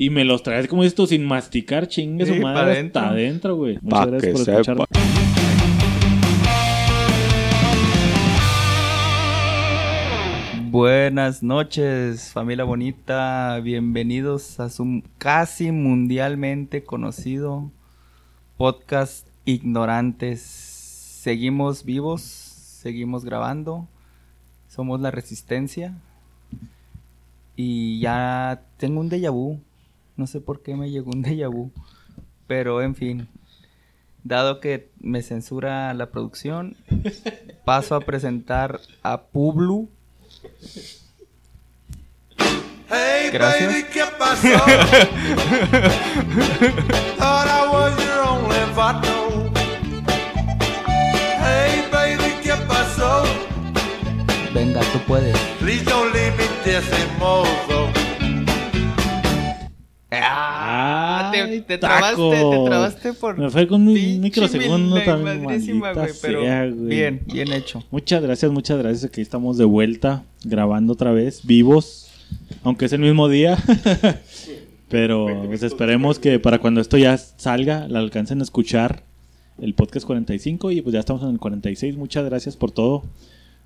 Y me los traes como esto sin masticar, chingue su Sí, pa' madre adentro. hasta adentro, güey. Pa' Muchas gracias que por sepa. escuchar. Buenas noches, familia bonita. Bienvenidos a su casi mundialmente conocido podcast Ignorantes. Seguimos vivos, seguimos grabando. Somos la resistencia. Y ya tengo un déjà vu. No sé por qué me llegó un déjà vu. Pero en fin. Dado que me censura la producción, paso a presentar a Publu. Hey, Gracias. baby, ¿qué pasó? Thought I was your only vato. Hey, baby, ¿qué pasó? Venga, tú puedes. Please don't leave me decimoso. Ah, te, Ay, te trabaste, te trabaste por. Me fue con un microsegundo también, güey, pero sea, güey. bien, bien hecho. Muchas gracias, muchas gracias. Aquí estamos de vuelta, grabando otra vez, vivos, aunque es el mismo día. Pero pues, esperemos que para cuando esto ya salga, la alcancen a escuchar el podcast 45 y pues ya estamos en el 46. Muchas gracias por todo.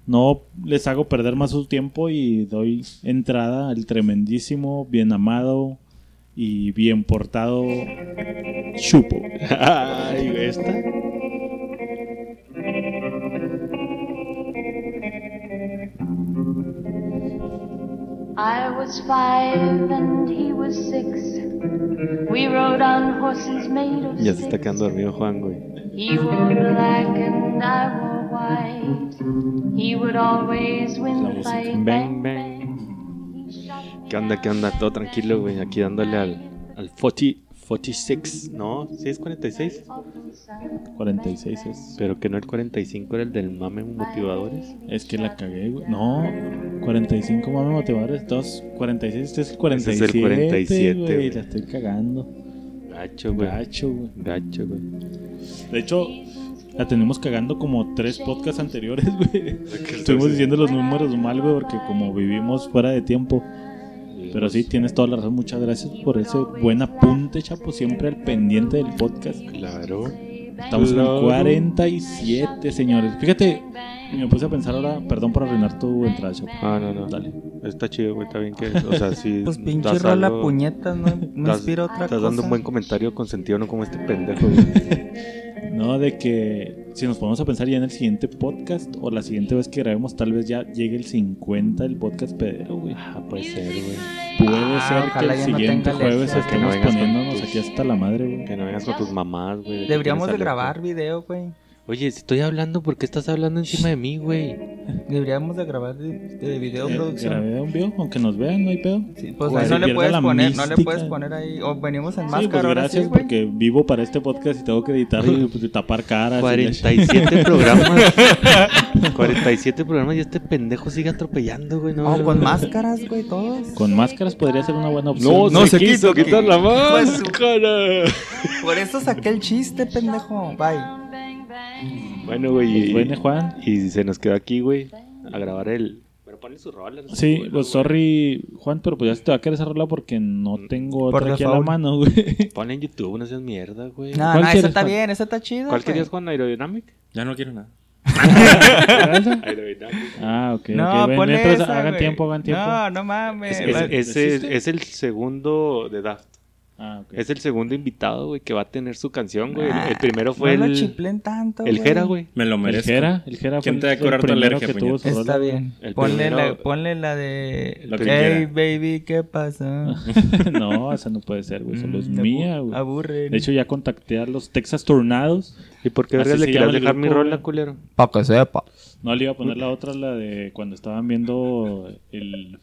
No les hago perder más su tiempo y doy entrada al tremendísimo, bien amado y bien portado Chupo. Ay, esta. I was five and he was six. We rode on horses made of Ya se está sticks. quedando dormido Juan, güey. He wore black and I wore white. He would always win the fight. Bang, bang. ¿Qué onda, qué onda? Todo tranquilo, güey. Aquí dándole al, al 40, 46. No, sí es 46. 46 es. Pero que no el 45 era el del mame motivadores. Es que la cagué, güey. No, 45 mame motivadores, 2, 46, este es el Ese 47. es el 47, güey. güey. La estoy cagando. Gacho, güey. Gacho, güey. Gacho, güey. De hecho, la tenemos cagando como tres podcasts anteriores, güey. Estuvimos diciendo los números mal, güey, porque como vivimos fuera de tiempo. Pero sí, tienes toda la razón. Muchas gracias por ese buen apunte, chapo. Siempre al pendiente del podcast. Claro. Estamos en Claro. 47, señores. Fíjate, me puse a pensar ahora, perdón por arruinar tu entrada, chapo. Ah, no, no. Dale. Está chido, güey. Está bien que. O sea, sí. Pues pinche rola algo- puñetas, no, no das- inspira otra Estás cosa. dando un buen comentario con sentido, no como este pendejo, güey. No, de que si nos ponemos a pensar ya en el siguiente podcast o la siguiente vez que grabemos, tal vez ya llegue el 50 del podcast pedero, güey. Ah, puede ser, güey. Puede Ah, ser que el no siguiente jueves no estemos vengas con poniéndonos tus- aquí hasta la madre, güey. Que no vengas con tus mamás, güey. Deberíamos de grabar video, güey. Oye, si estoy hablando, ¿por qué estás hablando encima de mí, güey? Deberíamos de grabar de, de video Eh, producción. grabé un video, aunque nos vean, no hay pedo. Sí, pues ahí no se le puedes poner, no le mística. puedes poner ahí. O venimos en Sí, máscara. pues ahora gracias sí, porque vivo para este podcast y tengo que editar y pues, tapar caras. y la 47 programas. 47 programas y este pendejo sigue atropellando, güey. No, O con máscaras, güey, todos. Con máscaras podría ser una buena opción. no se quiso quitar la Pues, máscara. Por eso saqué el chiste, pendejo. Bye. Bueno, güey. Pues y- bueno, Juan. Y se nos quedó aquí, güey, a grabar el. Pero ponle su rola. no Sí, pues sorry, Juan, pero pues ya se te va a querer esa rola porque no tengo Por otra aquí a la mano, güey. Ponle en YouTube, no seas mierda, güey. No, ¿Cuál no, esa está Juan? bien, esa está chida. ¿Cuál güey. querías, Juan? ¿Aerodynamic? Ya no quiero nada. Aerodynamic. Ah, ok. No, ok. Ven, ponle mientras esa, hagan tiempo, hagan tiempo. No, no mames. Es, ¿Existe? es el segundo de Daft. Ah, ok. Es el segundo invitado, güey, que va a tener su canción, güey. El- Ah, el primero fue no el, chiplen tanto, el Jera, güey. Me lo El merezco. Jera, el Jera ¿Quién fue te va a el curar alergia, que tuvo Está rola. bien. El Ponle, primero- la, ponle la de. Lo que hey, quiera. baby, ¿qué pasa? no, esa no puede ser, güey. Solo es Mm, mía, güey. Aburren. De hecho, ya contacté a los Texas Tornados. ¿Y por qué Así vergas le el dejar mi grupo, rola, güey. culero? Pa' que sepa. No, le iba a poner la otra, la de cuando estaban viendo el,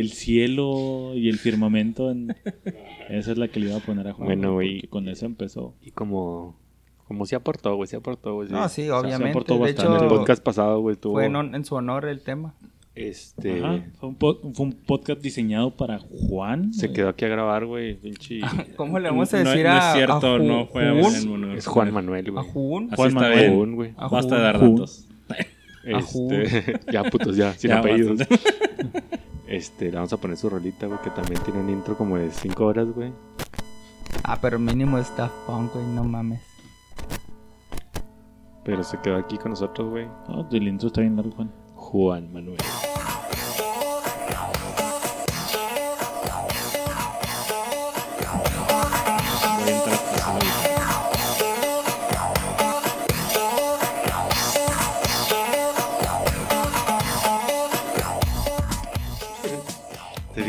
el cielo y el firmamento. en- Esa es la que le iba a poner a Juan. Bueno, güey. Con esa empezó. Y como... Como se aportó, güey, se aportó, güey. No, sí, se obviamente. aportó De bastante. En el hecho, podcast pasado, güey, tuvo... fue en, en su honor el tema. Este... Ajá, fue, un fue un podcast diseñado para Juan. Se güey. quedó aquí a grabar, güey, pinche... ¿Cómo le vamos a No- decir no, a. es cierto, a no fue Jun? honor. Es Juan Manuel, ¿A güey. Jun? Así Juan Manuel. Jun, güey. A Basta Jun. de dar Jun. datos. A Jun. Este... ya, putos, ya, sin Ya, apellidos. Este, le vamos a poner su rolita, güey, que también tiene un intro como de 5 horas, güey. Ah, pero mínimo es Daft Punk, güey, no mames. Pero se quedó aquí con nosotros, güey. No, el intro está bien largo, Juan. Juan Manuel.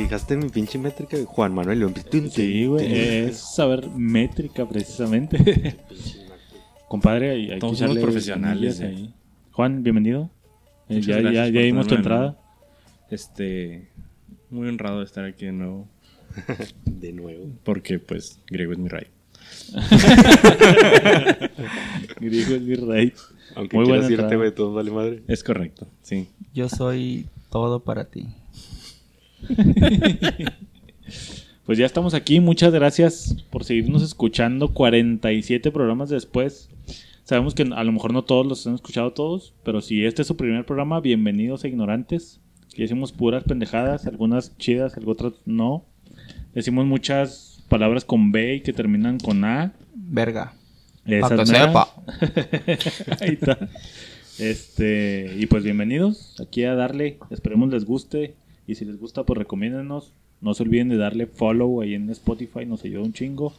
Fijaste en mi pinche métrica? de Juan Manuel León. Sí, güey. Es saber métrica, precisamente. Compadre, hay, hay que Todos somos echarle profesionales, eh. ahí. Juan, bienvenido. Eh, Muchas ya, ya, gracias ya por dimos tu tenerme entrada. Este, muy honrado de estar aquí de nuevo, De nuevo. porque pues griego es mi rey. Griego es mi rey. Aunque Muy quieras buena irte, entrada. güey, todo vale madre. Es correcto, sí. Yo soy todo para ti. Pues ya estamos aquí. Muchas gracias por seguirnos escuchando 47 programas después. Sabemos que a lo mejor no todos los han escuchado todos, pero si este es su primer programa, bienvenidos a Ignorantes. Aquí decimos puras pendejadas, algunas chidas, otras no. Decimos muchas palabras con B y que terminan con A. Verga. Esas sepa. Ahí está. Este, y pues bienvenidos aquí a darle. Esperemos les guste. Y si les gusta, pues recomiéndenos. No se olviden de darle follow ahí en Spotify, nos ayuda un chingo.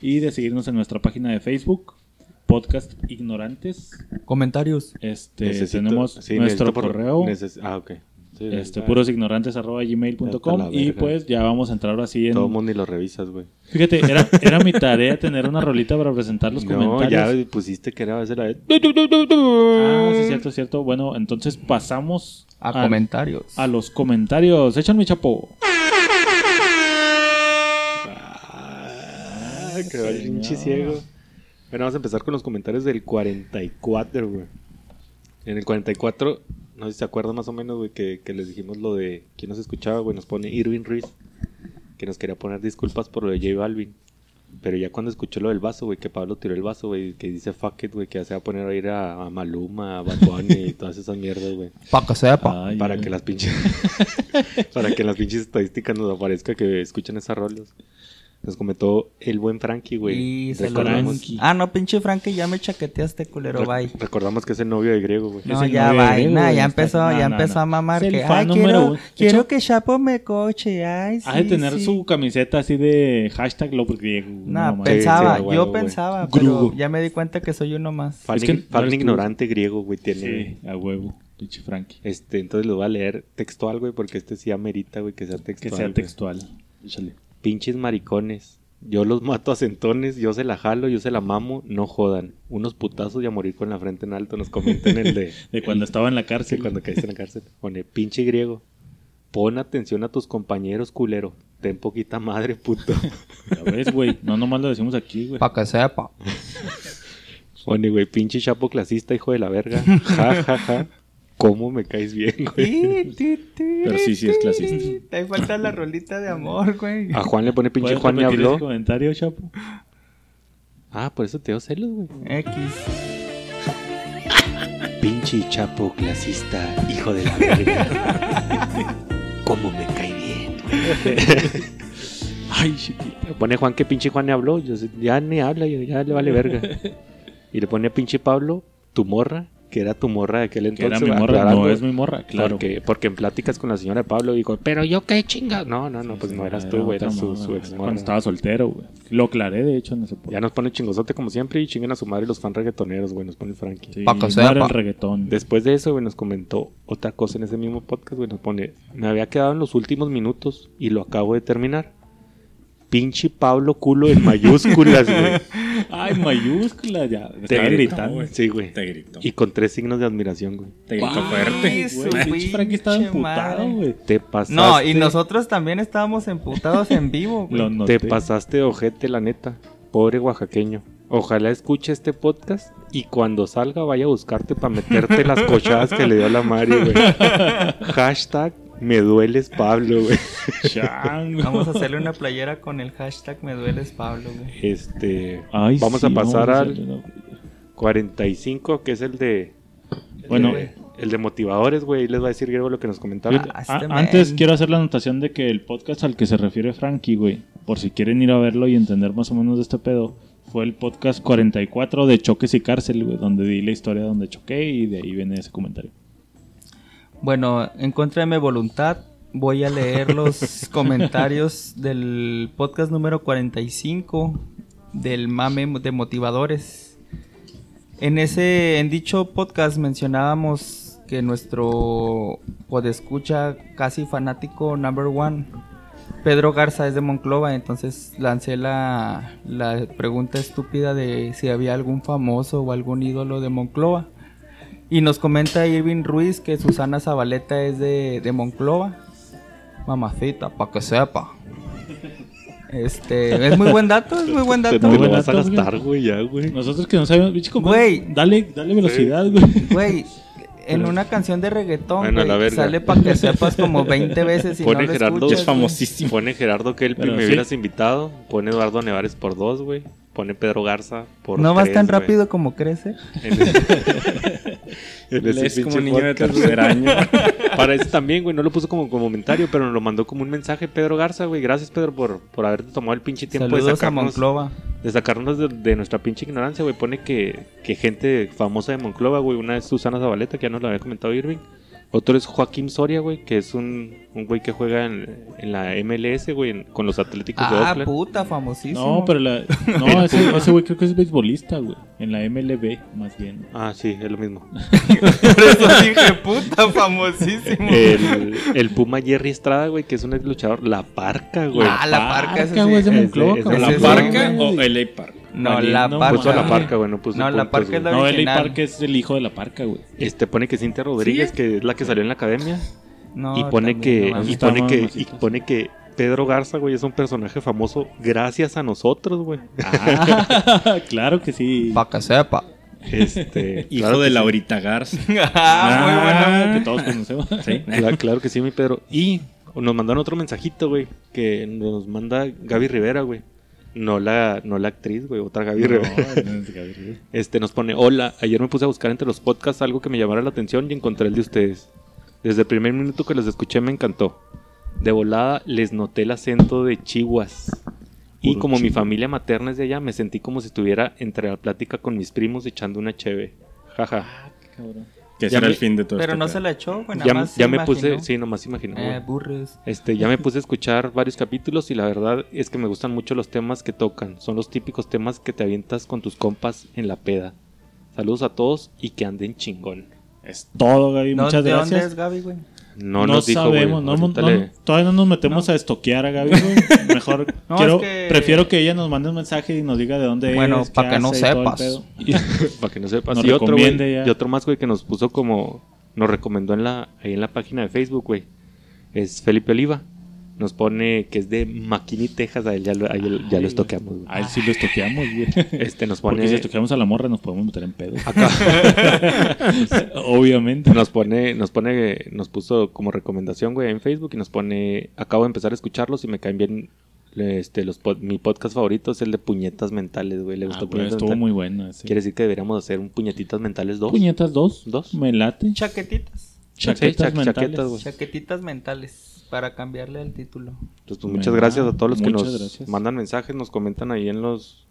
Y de seguirnos en nuestra página de Facebook, Podcast Ignorantes. Comentarios. Este, Necesito- tenemos sí, nuestro por- correo, neces- ah, ok. Sí, este, purosignorantes arroba gmail.com. Está la Y pues ya vamos a entrar así en. Todo mundo ni lo revisas, güey. Fíjate, era, era mi tarea tener una rolita para presentar los No, comentarios. ya pusiste que era veces la de... Ah, sí, cierto, cierto. Bueno, entonces pasamos A comentarios. a los comentarios. Échame, chapo. Ah, que va el pinche ciego. Bueno, vamos a empezar con los comentarios del 44, güey. En el 44, no sé si se acuerdan más o menos, güey, que, que les dijimos lo de quién nos escuchaba, güey. Nos pone Irving Ruiz, que nos quería poner disculpas por lo de J Balvin. Pero ya cuando escuchó lo del vaso, güey, que Pablo tiró el vaso, güey, que dice fuck it, güey, que ya se va a poner a ir a, a Maluma, a Bad Bunny y todas esas mierdas, güey. Pa' que sepa. Ay, para que las pinches para que las pinches estadísticas nos aparezca que escuchan esas rolas. Nos comentó el buen Frankie, güey. Y se lo. Ah, no, pinche Frankie, ya me chaqueteaste, culero, re- bye. recordamos que es el novio de Griego, güey. No, ya Griego, nah, ya empezó, no, ya no, empezó no. a mamar Es el que, fan ay, número quiero, uno. Quiero hecho- que Chapo me coche, ay, sí, Ha de tener sí. su camiseta así de hashtag lo griego. Nah, No, pe- pensaba, sí, sí, yo pensaba, Grugo. pero ya me di cuenta que soy uno más. Fan, Es que fan ignorante griego, güey, tiene. Sí, a huevo. Pinche Frankie. Este, entonces lo voy a leer textual, güey, porque este sí amerita, güey, que sea Que textual. sea güey. textual. Échale. Pinches maricones. Yo los mato a centones, yo se la jalo, yo se la mamo, no jodan. Unos putazos y a morir con la frente en alto. Nos comentan el de. De cuando el- estaba en la cárcel. cuando caíste en la cárcel. Pone, pinche griego. Pon atención a tus compañeros, culero. Ten poquita madre, puto. Ya ves, güey. No nomás lo decimos aquí, güey. Pa' que sepa. Pone, güey, pinche chapo clasista, hijo de la verga. Ja, ja, ja. ¿Cómo me caes bien, güey? Pero sí, sí es clasista. Te falta la rolita de amor, güey. A Juan le pone pinche ¿Puedes Juan repetir habló. comentario, Chapo? Ah, por eso te dio celos, güey. X. Pinche chapo clasista, hijo de la verga. ¿Cómo me cae bien? Ay, chiquito. Le pone Juan que pinche Juan le habló. Yo ya ni habla, ya, le vale verga. Y le pone pinche Pablo, tu morra, que era tu morra de aquel Que entonces. era mi morra. No es mi morra, claro. Porque, porque en pláticas con la señora de Pablo dijo, pero yo qué chinga. No, no, no, pues no eras tú, güey, eras su, ex Cuando morra. estaba soltero, güey. Lo aclaré, de hecho, en ese Ya nos pone chingosote como siempre y chinguen a su madre los fan reggaetoneros, güey, nos pone el Frankie. Sí, Pa' que no sepa. era el reggaetón. Después de eso, güey, nos comentó otra cosa en ese mismo podcast, güey, nos pone, me había quedado en los últimos minutos y lo acabo de terminar. Pinche Pablo culo en mayúsculas, güey. Ay, mayúscula, ya. Te Estaba gritó, gritando. güey. Sí, güey. Te grito. Y con tres signos de admiración, güey. Te grito Ay, fuerte. Güey, Frankie estaba emputado, güey. Te pasaste. No, y nosotros también estábamos emputados en vivo, güey. Te pasaste de ojete, la neta. Pobre oaxaqueño. Ojalá escuche este podcast y cuando salga vaya a buscarte para meterte las cochadas que le dio a la Mari, güey. Hashtag me dueles Pablo, güey. Chango. Vamos a hacerle una playera con el hashtag me dueles Pablo, güey. Este. Ay, vamos sí, a pasar vamos a al una- 45, que es el de. Bueno, el de motivadores, güey. Les va a decir Griego lo que nos comentaba. Ah, a- este antes quiero hacer la anotación de que el podcast al que se refiere Frankie, güey, por si quieren ir a verlo y entender más o menos de este pedo, fue el podcast 44 de Choques y Cárcel, güey, donde di la historia donde choqué y de ahí viene ese comentario. Bueno, en contra de mi voluntad, voy a leer los comentarios del podcast número 45 del mame de motivadores. En ese, en dicho podcast mencionábamos que nuestro podescucha casi fanático number one, Pedro Garza es de Monclova, entonces lancé la, la pregunta estúpida de si había algún famoso o algún ídolo de Monclova. Y nos comenta Irving Ruiz que Susana Zabaleta es de, de Monclova. Mamacita, pa' que sepa. Este, es muy buen dato, es muy buen Te, dato. te lo buen vas a güey. gastar, güey, ya, güey. Nosotros que no sabemos, bicho, Güey. dale, dale velocidad, güey. Güey, en una canción de reggaetón, Bueno, güey, sale pa' que sepas como 20 veces y Pone no lo Gerardo, escuchas, es famosísimo. Pone Gerardo que él Pero me sí. hubieras invitado. Pone Eduardo Nevares por dos, güey. Pone Pedro Garza por No vas tan rápido como crece. En ese- en ese Es como niño de tercer año. Para eso también, güey. No lo puso como comentario, pero nos lo mandó como un mensaje Pedro Garza, güey. Gracias, Pedro, por, por haberte tomado el pinche tiempo de Saludos sacarnos, Monclova. de, sacarnos de, de nuestra pinche ignorancia, güey. Pone que, que gente famosa de Monclova, güey. Una es Susana Zabaleta, que ya nos lo había comentado Irving. Otro es Joaquín Soria, güey, que es un, un güey que juega en, en la MLS, güey, en- con los Atléticos de Ah, Oakland. puta, famosísimo. No, pero la, no, ese ese güey creo que es beisbolista, güey, en la MLB, más bien. Ah, sí, es lo mismo. Por eso dije, puta, famosísimo. El, el Puma Jerry Estrada, güey, que es un ex luchador. La Parca, güey. Ah, la parca, ese güey, es de sí. Es de- es de cabrón. ¿La Ese Parca güey. o LA Park? No, la no, parca. Puso a la güey. Parca, güey, no puso No, la Parca es la No, Eli. Park es el hijo de la parca, güey. Este pone que Cintia Rodríguez, que es la que salió en la academia. No, y pone también, que, no y pone que, y pone que Pedro Garza, güey, es un personaje famoso gracias a nosotros, güey. Ah, claro que sí. Pa' que sepa. Este, Hijo claro de que sí. Laurita Garza. ah, muy Ah, bueno. que todos conocemos. Sí. Claro, claro que sí, mi Pedro. Y nos mandaron otro mensajito, güey, que nos manda Gaby Rivera, güey. No la, no la actriz, güey, otra Gaby. No. Este nos pone, hola, ayer me puse a buscar entre los podcasts algo que me llamara la atención y encontré el de ustedes. Desde el primer minuto que los escuché me encantó. De volada les noté el acento de Chihuas. Y como mi familia materna es de allá, me sentí como si estuviera entre la plática con mis primos echando una cheve. Jaja. Cabrón. Que ese era me- el fin de todo Pero este no pedo. se la echó, güey. nada Ya, más ya me puse, sí, nomás imaginó. Eh, burres. Este, ya me puse a escuchar varios capítulos y la verdad es que me gustan mucho los temas que tocan. Son los típicos temas que te avientas con tus compas en la peda. Saludos a todos y que anden chingón. Es todo, Gaby. Muchas ¿De dónde gracias. es Gaby, güey? No, No, nos dijo, sabemos, no, no- todavía no nos metemos a estoquear a Gaby. Mejor, No, quiero, es que- prefiero que ella nos mande un mensaje y nos diga de dónde Bueno, es. pa' qué que no sepas. Para que no sepas. Y otro, y otro más, güey, que nos puso como... Nos recomendó en la, ahí en la página de Facebook, güey. Es Felipe Oliva. Nos pone que es de McKinney, Texas. A él ya lo, a él ya lo estoqueamos. A él sí lo estoqueamos, güey. Este nos Porque pone... si estoqueamos a la morra nos podemos meter en pedo. Acá. Obviamente. Nos pone, nos pone, nos puso como recomendación, güey, en Facebook y nos pone, acabo de empezar a escucharlos y me caen bien, este, los pod- mi podcast favorito es el de puñetas mentales, güey, le Ah, gustó güey, puñetas estuvo mentales. muy bueno ese. Quiere decir que deberíamos hacer un puñetitas mentales dos. Puñetas dos. Dos. Me late. Chaquetitas. Chaquetas Sí, cha- mentales. chaquetas. Chaquetitas mentales. Para cambiarle el título. Entonces, pues, muchas gracias a todos los que muchas nos gracias. mandan mensajes, nos comentan ahí en los,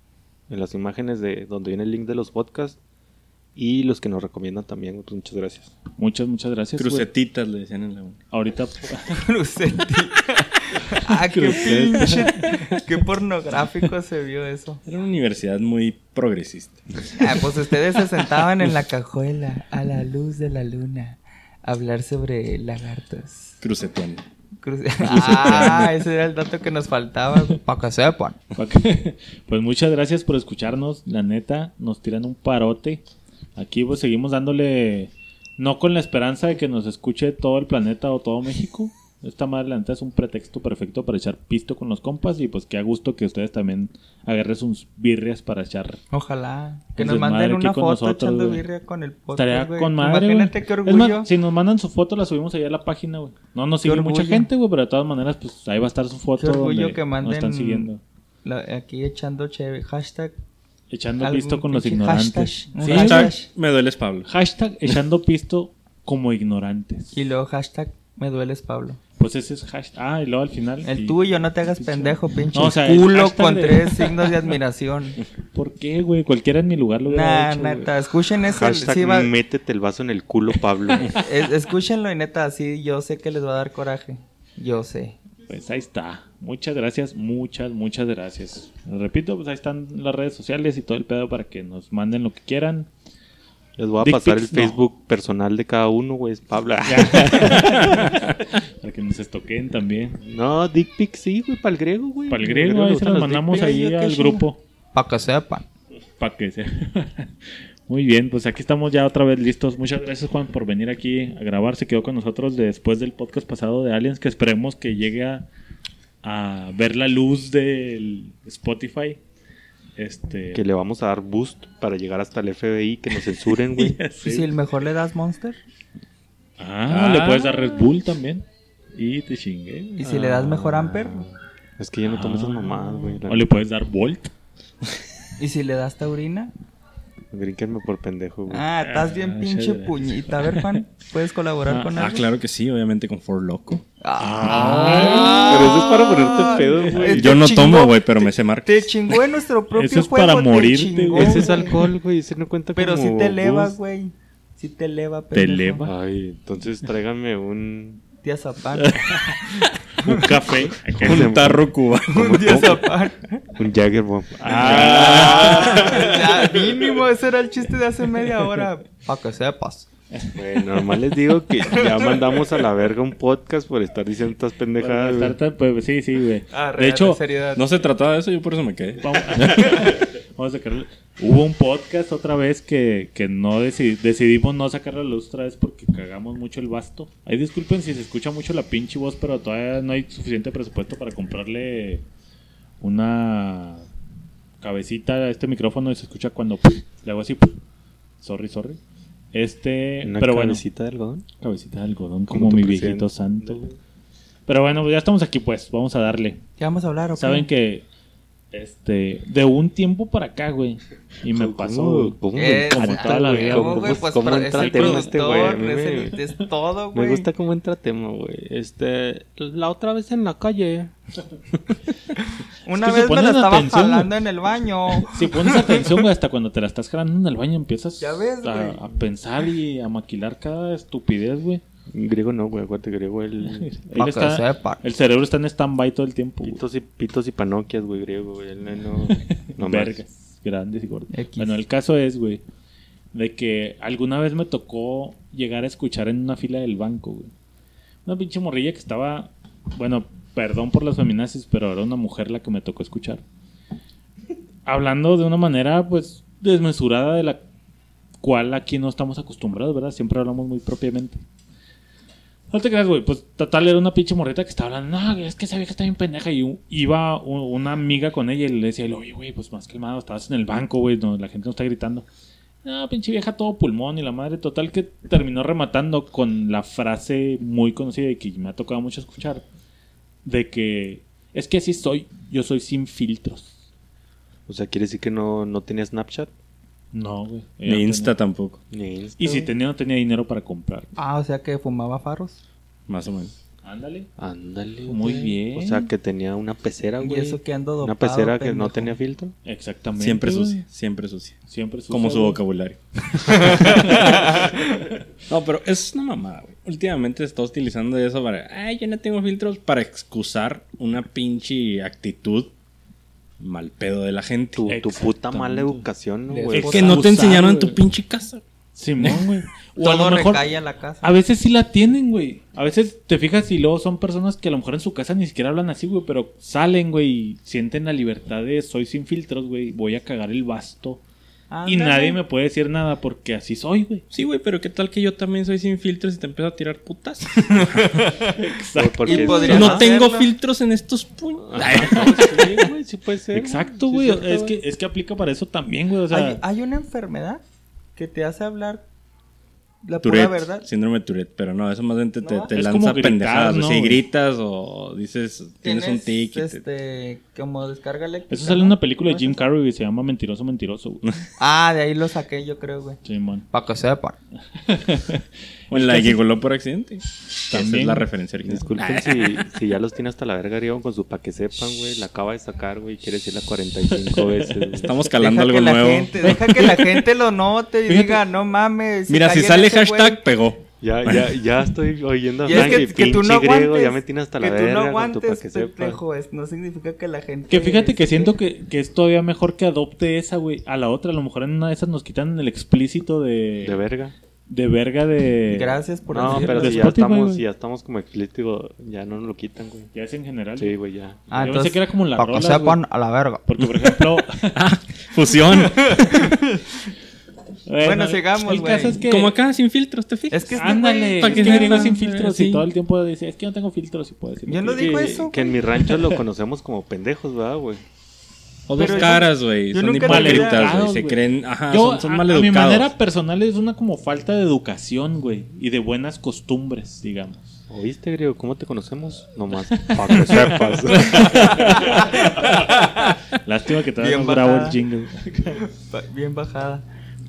en las imágenes de donde viene el link de los podcasts y los que nos recomiendan también, pues muchas gracias. Muchas, muchas gracias. güey. Crucetitas le decían en la. Ahorita. Crucetita. ah, qué pinche. Qué pornográfico se vio eso. Era una universidad muy progresista. Ah, pues ustedes se sentaban en la cajuela a la luz de la luna a hablar sobre lagartos. Cruceteando. Ah, ese era el dato que nos faltaba. Para que sepan. Pues muchas gracias por escucharnos. La neta, nos tiran un parote. Aquí pues seguimos dándole, no con la esperanza de que nos escuche todo el planeta o todo México. Esta madre, la neta, es un pretexto perfecto para echar pisto con los compas y pues que a gusto que ustedes también agarren sus birrias para echar. Ojalá. Que nos manden aquí una foto nosotros, echando güey. birria con el podcast. Estaría güey. con madre. Imagínate güey. qué Es orgullo. más, si nos mandan su foto, la subimos allá a la página, güey. No nos sigue mucha gente, güey, pero de todas maneras, pues ahí va a estar su foto. Qué orgullo donde que Nos manden están siguiendo. la- aquí echando chévere. Hashtag. Echando pisto con los ignorantes. hashtag, un Sí, hashtag. Hashtag me dueles Pablo. Hashtag echando pisto como ignorantes. Y luego hashtag me dueles Pablo. Pues ese es hashtag. Ah, y luego al final. El y- tuyo, no te hagas pendejo, pinche No, o sea, el culo con de- tres signos de admiración. ¿Por qué, güey? Cualquiera en mi lugar lo hubiera Nah, hecho, güey. neta, escuchen ese. Hashtag sí va- métete el vaso en el culo, Pablo. es- escúchenlo y neta, sí, yo sé que les va a dar coraje. Yo sé. Pues ahí está. Muchas gracias, muchas, muchas gracias. Les repito, pues ahí están las redes sociales y todo el pedo para que nos manden lo que quieran. Les voy a Dick pasar el no. Facebook personal de cada uno, güey. Es Pablo. Para que nos estoqueen también. no, Dick Pic sí, güey, para el griego, güey. Para el griego, ahí se los mandamos ahí al chingo. grupo. Para que sepan. Para que sea. Muy bien, pues aquí estamos ya otra vez listos. Muchas gracias, Juan, por venir aquí a grabar. Se quedó con nosotros después del podcast pasado de Aliens, que esperemos que llegue a, a ver la luz del Spotify. Este. Que le vamos a dar boost para llegar hasta el FBI, que nos censuren, güey. ¿Y si el mejor le das Monster? Ah, le puedes dar Red Bull también. Y te chingué. ¿Y si le das mejor Amper? Es que ya no tomo esas mamadas, güey. la O le puedes dar Volt. ¿Y si le das Taurina? Neta. Grínquenme por pendejo, güey. Ah, estás bien Ah, pinche chévere. puñita. A ver, Juan, ¿puedes colaborar con Ah, algo? claro que sí, obviamente con For Loco. Ah, Pero eso es para ponerte pedo, güey. Te Yo no chingó- tomo, güey, pero me sé marcas. Te chingó en nuestro propio Eso es juego. para te morirte, güey. Ese es alcohol, güey. Ese no cuenta Pero como si te eleva, güey. Si te eleva, Te pendejo. eleva. Ay, entonces tráiganme un... Tía Zapán. Un café. Un tarro cubano. Un día. Un Jagger Bomb. Ya, mínimo, ese era el chiste de hace media hora. Para que sepas. Bueno, nomás les digo que ya mandamos a la verga un podcast por estar diciendo estas pendejadas. Tarta, pues, sí, sí, güey. Ah, de hecho, seriedad. No se trataba de eso, yo por eso me quedé. vamos, vamos a sacarle. Hubo un podcast otra vez que, que no deci- decidimos no sacarlo a la luz otra vez porque cagamos mucho el basto. Ahí disculpen si se escucha mucho la pinche voz, pero todavía no hay suficiente presupuesto para comprarle una cabecita a este micrófono y se escucha cuando le hago así. Sorry, sorry. Este, Una pero bueno. cabecita de algodón. Cabecita de algodón, Como mi presidente. viejito santo. Pero bueno, ya estamos aquí, pues. Vamos a darle. ¿Qué vamos a hablar? o qué? Saben que, este, de un tiempo para acá, güey. Y me pasó. ¿Cómo, toda la güey, vida, ¿cómo, ¿Cómo, güey? Pues, cómo entra el tema este güey? Es, me- el- es todo, güey. Me gusta cómo entra tema, güey. Este, la otra vez en la calle. Una Es que si vez me la estaba atención, jalando en el baño. Si pones atención, güey, hasta cuando te la estás jalando en el baño empiezas Ya ves, a, a pensar y a maquilar cada estupidez, güey. Griego no, güey. Acuérdate, griego el... Está- el cerebro está en stand-by todo el tiempo, güey. Pitos y, pitos y panoquias, güey, griego, güey. Él no... no más. Vergas, grandes y gordos. X. Bueno, el caso es, güey, de que alguna vez me tocó llegar a escuchar en una fila del banco, güey. Una pinche morrilla que estaba, bueno, perdón por las feminazis, pero era una mujer la que me tocó escuchar. Hablando de una manera, pues, desmesurada de la cual aquí no estamos acostumbrados, ¿verdad? Siempre hablamos muy propiamente. No te creas, güey. Pues total, era una pinche morrita que estaba hablando. No, es que esa vieja está bien pendeja. Y iba una amiga con ella y le decía, oye, güey, pues más calmado, estabas en el banco, güey, donde la gente no está gritando. No, pinche vieja, todo pulmón y la madre. Total, que terminó rematando con la frase muy conocida y que me ha tocado mucho escuchar: de que es que así soy, yo soy sin filtros. O sea, quiere decir que no, no tenía Snapchat. No, güey. Ni no Insta tenía- tampoco, Ni Insta, Y si tenía, no tenía dinero para comprar. Ah, o sea que fumaba faros. más o menos. Ándale. Ándale. Muy güey. bien. O sea, que tenía una pecera, Y güey. eso que ando dopado, Una pecera que no tenía filtro. Exactamente. Siempre güey. sucia, siempre sucia. Siempre sucia. Como su güey. vocabulario. no, pero es una mamada, güey. Últimamente se está utilizando eso para. Ay, yo no tengo filtros para excusar una pinche actitud mal pedo de la gente. Tu, tu puta mala educación, ¿no, Es güey? es que no te enseñaron en tu pinche casa. Simón, güey. O a lo mejor. recae a la casa. A veces sí la tienen, güey. A veces te fijas y luego son personas que a lo mejor en su casa ni siquiera hablan así, güey. Pero salen, güey, y sienten la libertad de soy sin filtros, güey. Voy a cagar el basto. Y nadie me puede decir nada porque así soy, güey. Sí, güey, pero ¿qué tal que yo también soy sin filtros y te empiezo a tirar putas? Porque Y podría no hacerlo. tengo filtros en estos puños. Sí, güey, sí puede ser. Exacto, Sí, güey. cierto, es, güey. que, es que aplica para eso también, güey. O sea, hay, hay una enfermedad que te hace hablar la pura Tourette, verdad. síndrome de Tourette, pero no, eso más bien te, te- No, te lanza pendejadas. ¿no, Si gritas o dices, tienes, un tic. te- Este, como descarga eléctrica. eso sale en ¿no? una película de ¿No es Jim? Carrey que se llama Mentiroso, Mentiroso, güey. Ah, de ahí lo saqué yo creo, güey. Simón. Para que sepan. O en la Gigoló por accidente. Esa También. es la referencia original. Disculpen si, si ya los tiene hasta la verga, Griego, con su pa' que sepan, güey. La acaba de sacar, güey. Quiere decirla 45 veces. Estamos calando Deja algo que la nuevo. gente- deja que la gente lo note y diga, no mames. Mira, si sale ese güey". hashtag, pegó. Ya, ya, ya estoy oyendo a Y es Frankie. que, que tú no griego, aguantes. ya me tiene hasta la que tú verga no con tu aguantes, que pendejo, es- no significa que la gente... Que fíjate que siento que, que es todavía mejor que adopte esa, güey, a la otra. A lo mejor en una de esas nos quitan el explícito de... De verga. De verga de... Gracias por No, decirlo. pero si ya Spotify, estamos, güey. si ya estamos como explícito, ya no nos lo quitan, güey. Ya es en general. Sí, güey, ya. Ah, Yo pensé que era como la para que rola, sepan a la verga. Porque, por ejemplo... Fusión. Bueno, sigamos, El güey. caso es que... Como acá, sin filtros, ¿te fijas? Es que este Ándale, güey- pa' es que que se sin filtros sí. y todo el tiempo dice, es que no tengo filtros y puedo decir. Yo no que- digo Que- eso, Que en mi rancho lo conocemos como pendejos, ¿verdad, güey? O dos caras, güey. Son hipócritas, güey. Se creen. Ajá, Yo, son, son a- a, maleducados. mi manera personal es una como falta de educación, güey, y de buenas costumbres, digamos. ¿Oíste, griego? ¿Cómo te conocemos? Nomás, para que sepas. Lástima que Bien no grabo el jingle. Bien bajada.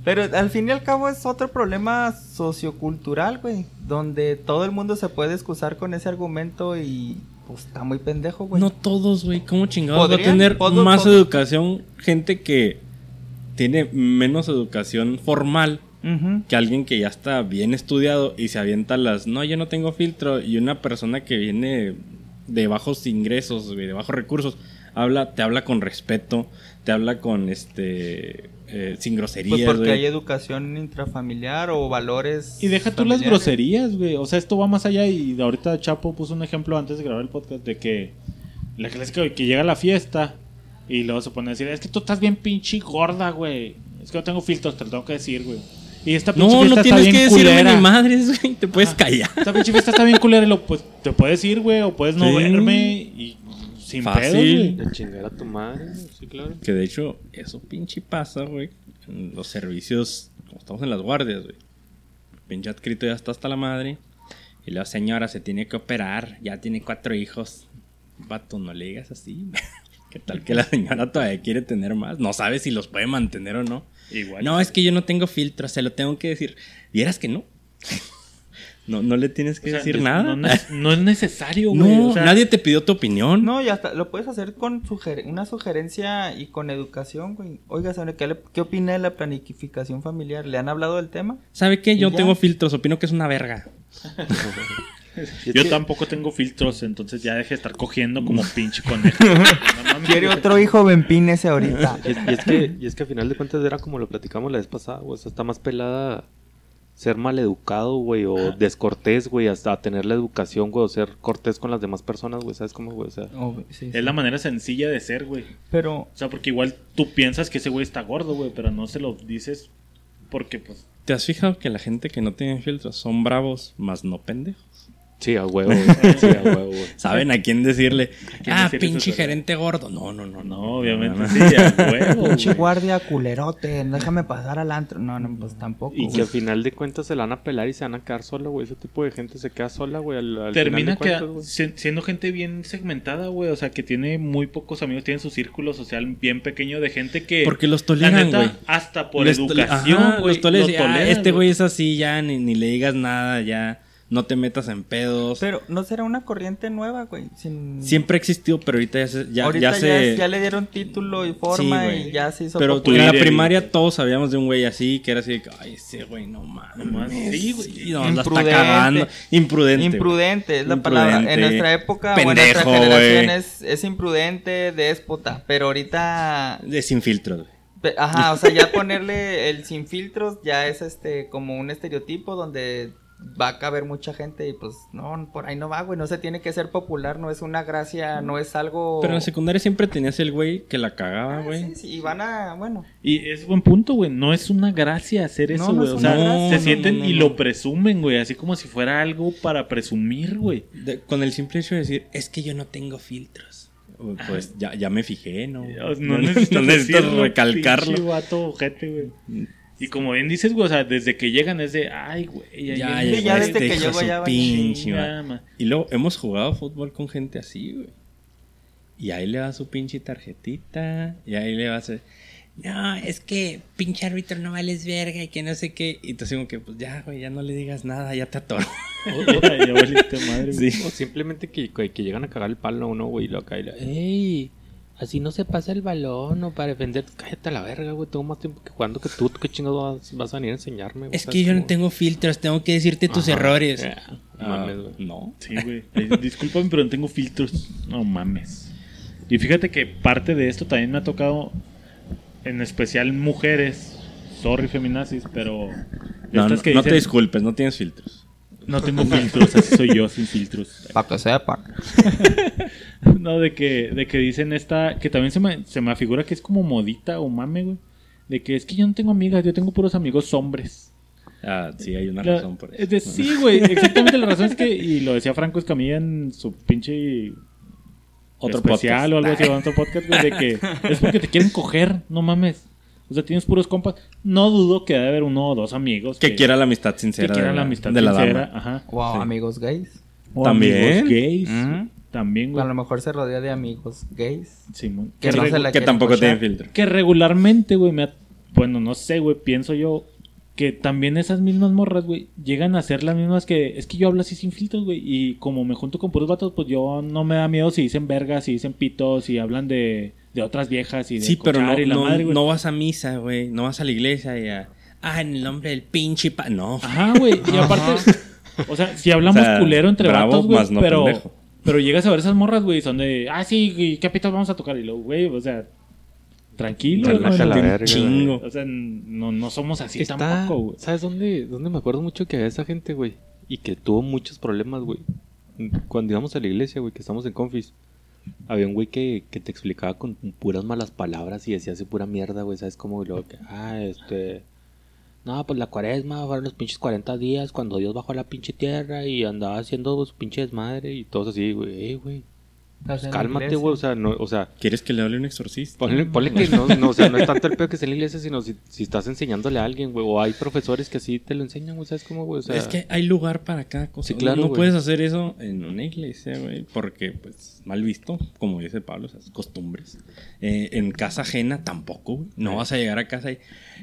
Pero al fin y al cabo es otro problema sociocultural, güey. Donde todo el mundo se puede excusar con ese argumento y pues está muy pendejo, güey. No todos, güey. ¿Cómo chingados va a tener más educación gente que tiene menos educación formal que alguien que ya está bien estudiado y se avienta las no, yo no tengo filtro y una persona que viene de bajos ingresos, de bajos recursos, habla, te habla con respeto, te habla con este eh, sin groserías, Pues porque hay educación intrafamiliar o valores. Y deja tú las groserías, güey. O sea, esto va más allá. Y ahorita Chapo puso un ejemplo antes de grabar el podcast de que la clásica, güey, que llega a la fiesta y luego se pone a decir: Es que tú estás bien pinche gorda, güey. Es que no tengo filtros, te lo tengo que decir, güey. Y esta pinche No, fiesta no está tienes bien que decirme culera. ni madres, güey, te puedes callar. Esta pinche fiesta está bien culera. Y lo, pues te puedes ir, güey, o puedes no Sí. verme y sin Fácil. De chingar a tu madre, sí, claro. Que de hecho, eso pinche pasa, güey. En los servicios, como estamos en las guardias, güey. Pinche adscrito ya está hasta la madre. Y la señora se tiene que operar, ya tiene cuatro hijos. Vato, no le digas así. ¿Qué tal que la señora todavía quiere tener más? No sabe si los puede mantener o no. Igual. No, es que yo no tengo filtro, se lo tengo que decir. ¿Vieras que no? No, no le tienes que O sea, decir nada. No, es- no es necesario, No, güey. o sea, nadie te pidió tu opinión. No, y hasta lo puedes hacer con suger- una sugerencia y con educación, güey. Oiga, señor, ¿qué, le- ¿qué opina de la planificación familiar? ¿Le han hablado del tema? ¿Sabe qué? Yo no ya. tengo filtros, opino que es una verga. Yo que- tampoco tengo filtros, entonces ya deje de estar cogiendo como pinche conejo. No. ¿Quiere otro hijo? Vempínese ahorita. Y es, y es que, y es que a final de cuentas era como lo platicamos la vez pasada, güey. O sea, está más pelada ser maleducado, güey, o descortés, güey, hasta tener la educación, güey, o ser cortés con las demás personas, güey. ¿Sabes cómo, güey? O sea, Oh, sí, sí. Es la manera sencilla de ser, güey. Pero O sea, porque igual tú piensas que ese güey está gordo, güey, pero no se lo dices porque, pues, ¿Te has fijado que la gente que no tiene filtros son bravos, más no pendejos? Sí, a huevo, güey. Sí, a huevo, güey. ¿Saben a quién decirle? quién ah, decirle pinche gerente gordo. No, no, no. no, obviamente no, no. sí, a huevo, pinche guardia culerote, déjame pasar al antro. No, no, pues tampoco. Y que al final de cuentas se la van a pelar y se van a quedar sola, güey. Ese tipo de gente se queda sola, güey. Al, al Termina final de queda- cuentas, güey. si- siendo gente bien segmentada, güey. O sea, que tiene muy pocos amigos, tiene su círculo social bien pequeño de gente que. Porque los toleran, güey. hasta por Les- educación, ajá, güey. los toleran, ah, este güey es así, ya ni, ni le digas nada, ya no te metas en pedos. Pero no será una corriente nueva, güey. Sin... Siempre ha existido, pero ahorita ya se. Ya, Ahorita ya ya, se... ya le dieron título y forma Sí, y ya se hizo Pero popular. en la primaria todos sabíamos de un güey así, que era así de que, ay, ese güey no mames. No mames, sí, güey. no, la está Imprudente. cagando. Imprudente. Imprudente es la palabra. En nuestra época o en Pendejo, nuestra generación es, es imprudente, déspota. Pero ahorita. De sin filtros, güey. Ajá, o sea, ya ponerle el sin filtros ya es este como un estereotipo donde va a caber mucha gente y pues no, por ahí no va, güey. No se tiene que ser popular, no es una gracia, no es algo. Pero en la secundaria siempre tenías el güey que la cagaba, Ah, güey. sí, sí, y van a. Bueno. Y es buen punto, güey. No es una gracia hacer eso, no güey. es o sea, gracia. se sienten no, no, y lo presumen, güey. Así como si fuera algo para presumir, güey. De- con el simple hecho de decir, es que yo no tengo filtros. Pues ya, ya me fijé, ¿no? No, necesitas, no necesitas decirlo, recalcarlo. pinche vato ojete, güey. Y como bien dices, güey, o sea, desde que llegan es de, ay, güey, ya, Ya, llegó ya, ya desde que su ya pinche. Y luego hemos jugado fútbol con gente así, güey. Y ahí le va su pinche tarjetita. Y ahí le va a hacer. no, es que pinche árbitro no vales verga y que no sé qué. Y te digo que, pues ya, güey, ya no le digas nada, ya te atoro. ya valiste madre. Sí. O simplemente que, que, llegan a cagar el palo a uno, güey, y lo acá y la- ¡Ey! Así no se pasa el balón, o para defender. Cállate a la verga, güey. Tengo más tiempo que jugando que tú. ¿Tú ¿Qué chingados vas, vas a venir a enseñarme? güey? Es ¿Sabes que yo no tengo filtros, tengo que decirte tus Ajá. errores. Eh, Ah, mames, güey. no. Sí, güey. Discúlpame, pero no tengo filtros. No mames. Y fíjate que parte de esto también me ha tocado, en especial mujeres. Sorry, feminazis, pero. No, estas no, que no te disculpes, no tienes filtros. No tengo filtros, así soy yo, sin filtros. Para que sepa. No, de que, de que dicen esta, que también se me, se me afigura que es como modita o mame, güey. De que es que yo no tengo amigas, yo tengo puros amigos hombres. Ah, sí, hay una La- razón por eso. es de- sí, güey, exactamente la razón es que, y lo decía Franco Escamilla en su pinche Otro especial podcast. o algo así, otro podcast, güey, de que es porque te quieren coger, no mames. O sea, tienes puros compas. No dudo que debe haber uno o dos amigos Que quiera la amistad sincera. que quieran de la amistad de la sincera, dama. ajá. O Sí. amigos gays. O También. amigos gays, Ujú. también, güey. A lo mejor se rodea de amigos gays. Simón. Que Que no regu- se la Que tampoco tienen filtro. que regularmente, güey, me ha- bueno, no sé, güey, pienso yo que también esas mismas morras, güey, llegan a ser las mismas que es que yo hablo así sin filtros, güey, y como me junto con puros vatos, pues yo no me da miedo si dicen vergas, si dicen pitos, si hablan de, de otras viejas y de Sí, pero no, y la no, madre, no vas a misa, güey. No vas a la iglesia y a... Ah, en el nombre del pinche pa... No. Ajá, güey, y aparte, o sea, si hablamos O sea, culero entre bravo, vatos, güey, no pero pendejo. pero llegas a ver esas morras, güey, son de, ah, sí, ¿y ¿qué pitos vamos a tocar? Y luego, güey, o sea, tranquilo, Relaja la verga, chingo. O sea, no, no somos así Está- tampoco, güey. ¿Sabes dónde, dónde me acuerdo mucho que había esa gente, güey? Y que tuvo muchos problemas, güey. Cuando íbamos a la iglesia, güey, que estamos en confis. Había un güey que, que te explicaba con puras malas palabras y decía así pura mierda, güey. ¿Sabes cómo? Y luego que, ah, este... No, pues la cuaresma fueron los pinches 40 días cuando Dios bajó a la pinche tierra y andaba haciendo su pinche desmadre y todos así, güey. "Ey, güey, Cálmate, güey. O sea, no, o sea, ¿Quieres que le hable un exorcista? Ponle, ponle que no, no, o sea, no es tanto el peor que sea en la iglesia, sino si, si estás enseñándole a alguien, güey. O hay profesores que así te lo enseñan, güey. ¿Sabes cómo, güey? O sea, es que hay lugar para cada cosa. Sí, claro, No puedes hacer eso en una iglesia, güey, porque, pues, mal visto, como dice Pablo, esas costumbres. Eh, en casa ajena tampoco, güey. No vas a llegar a casa y...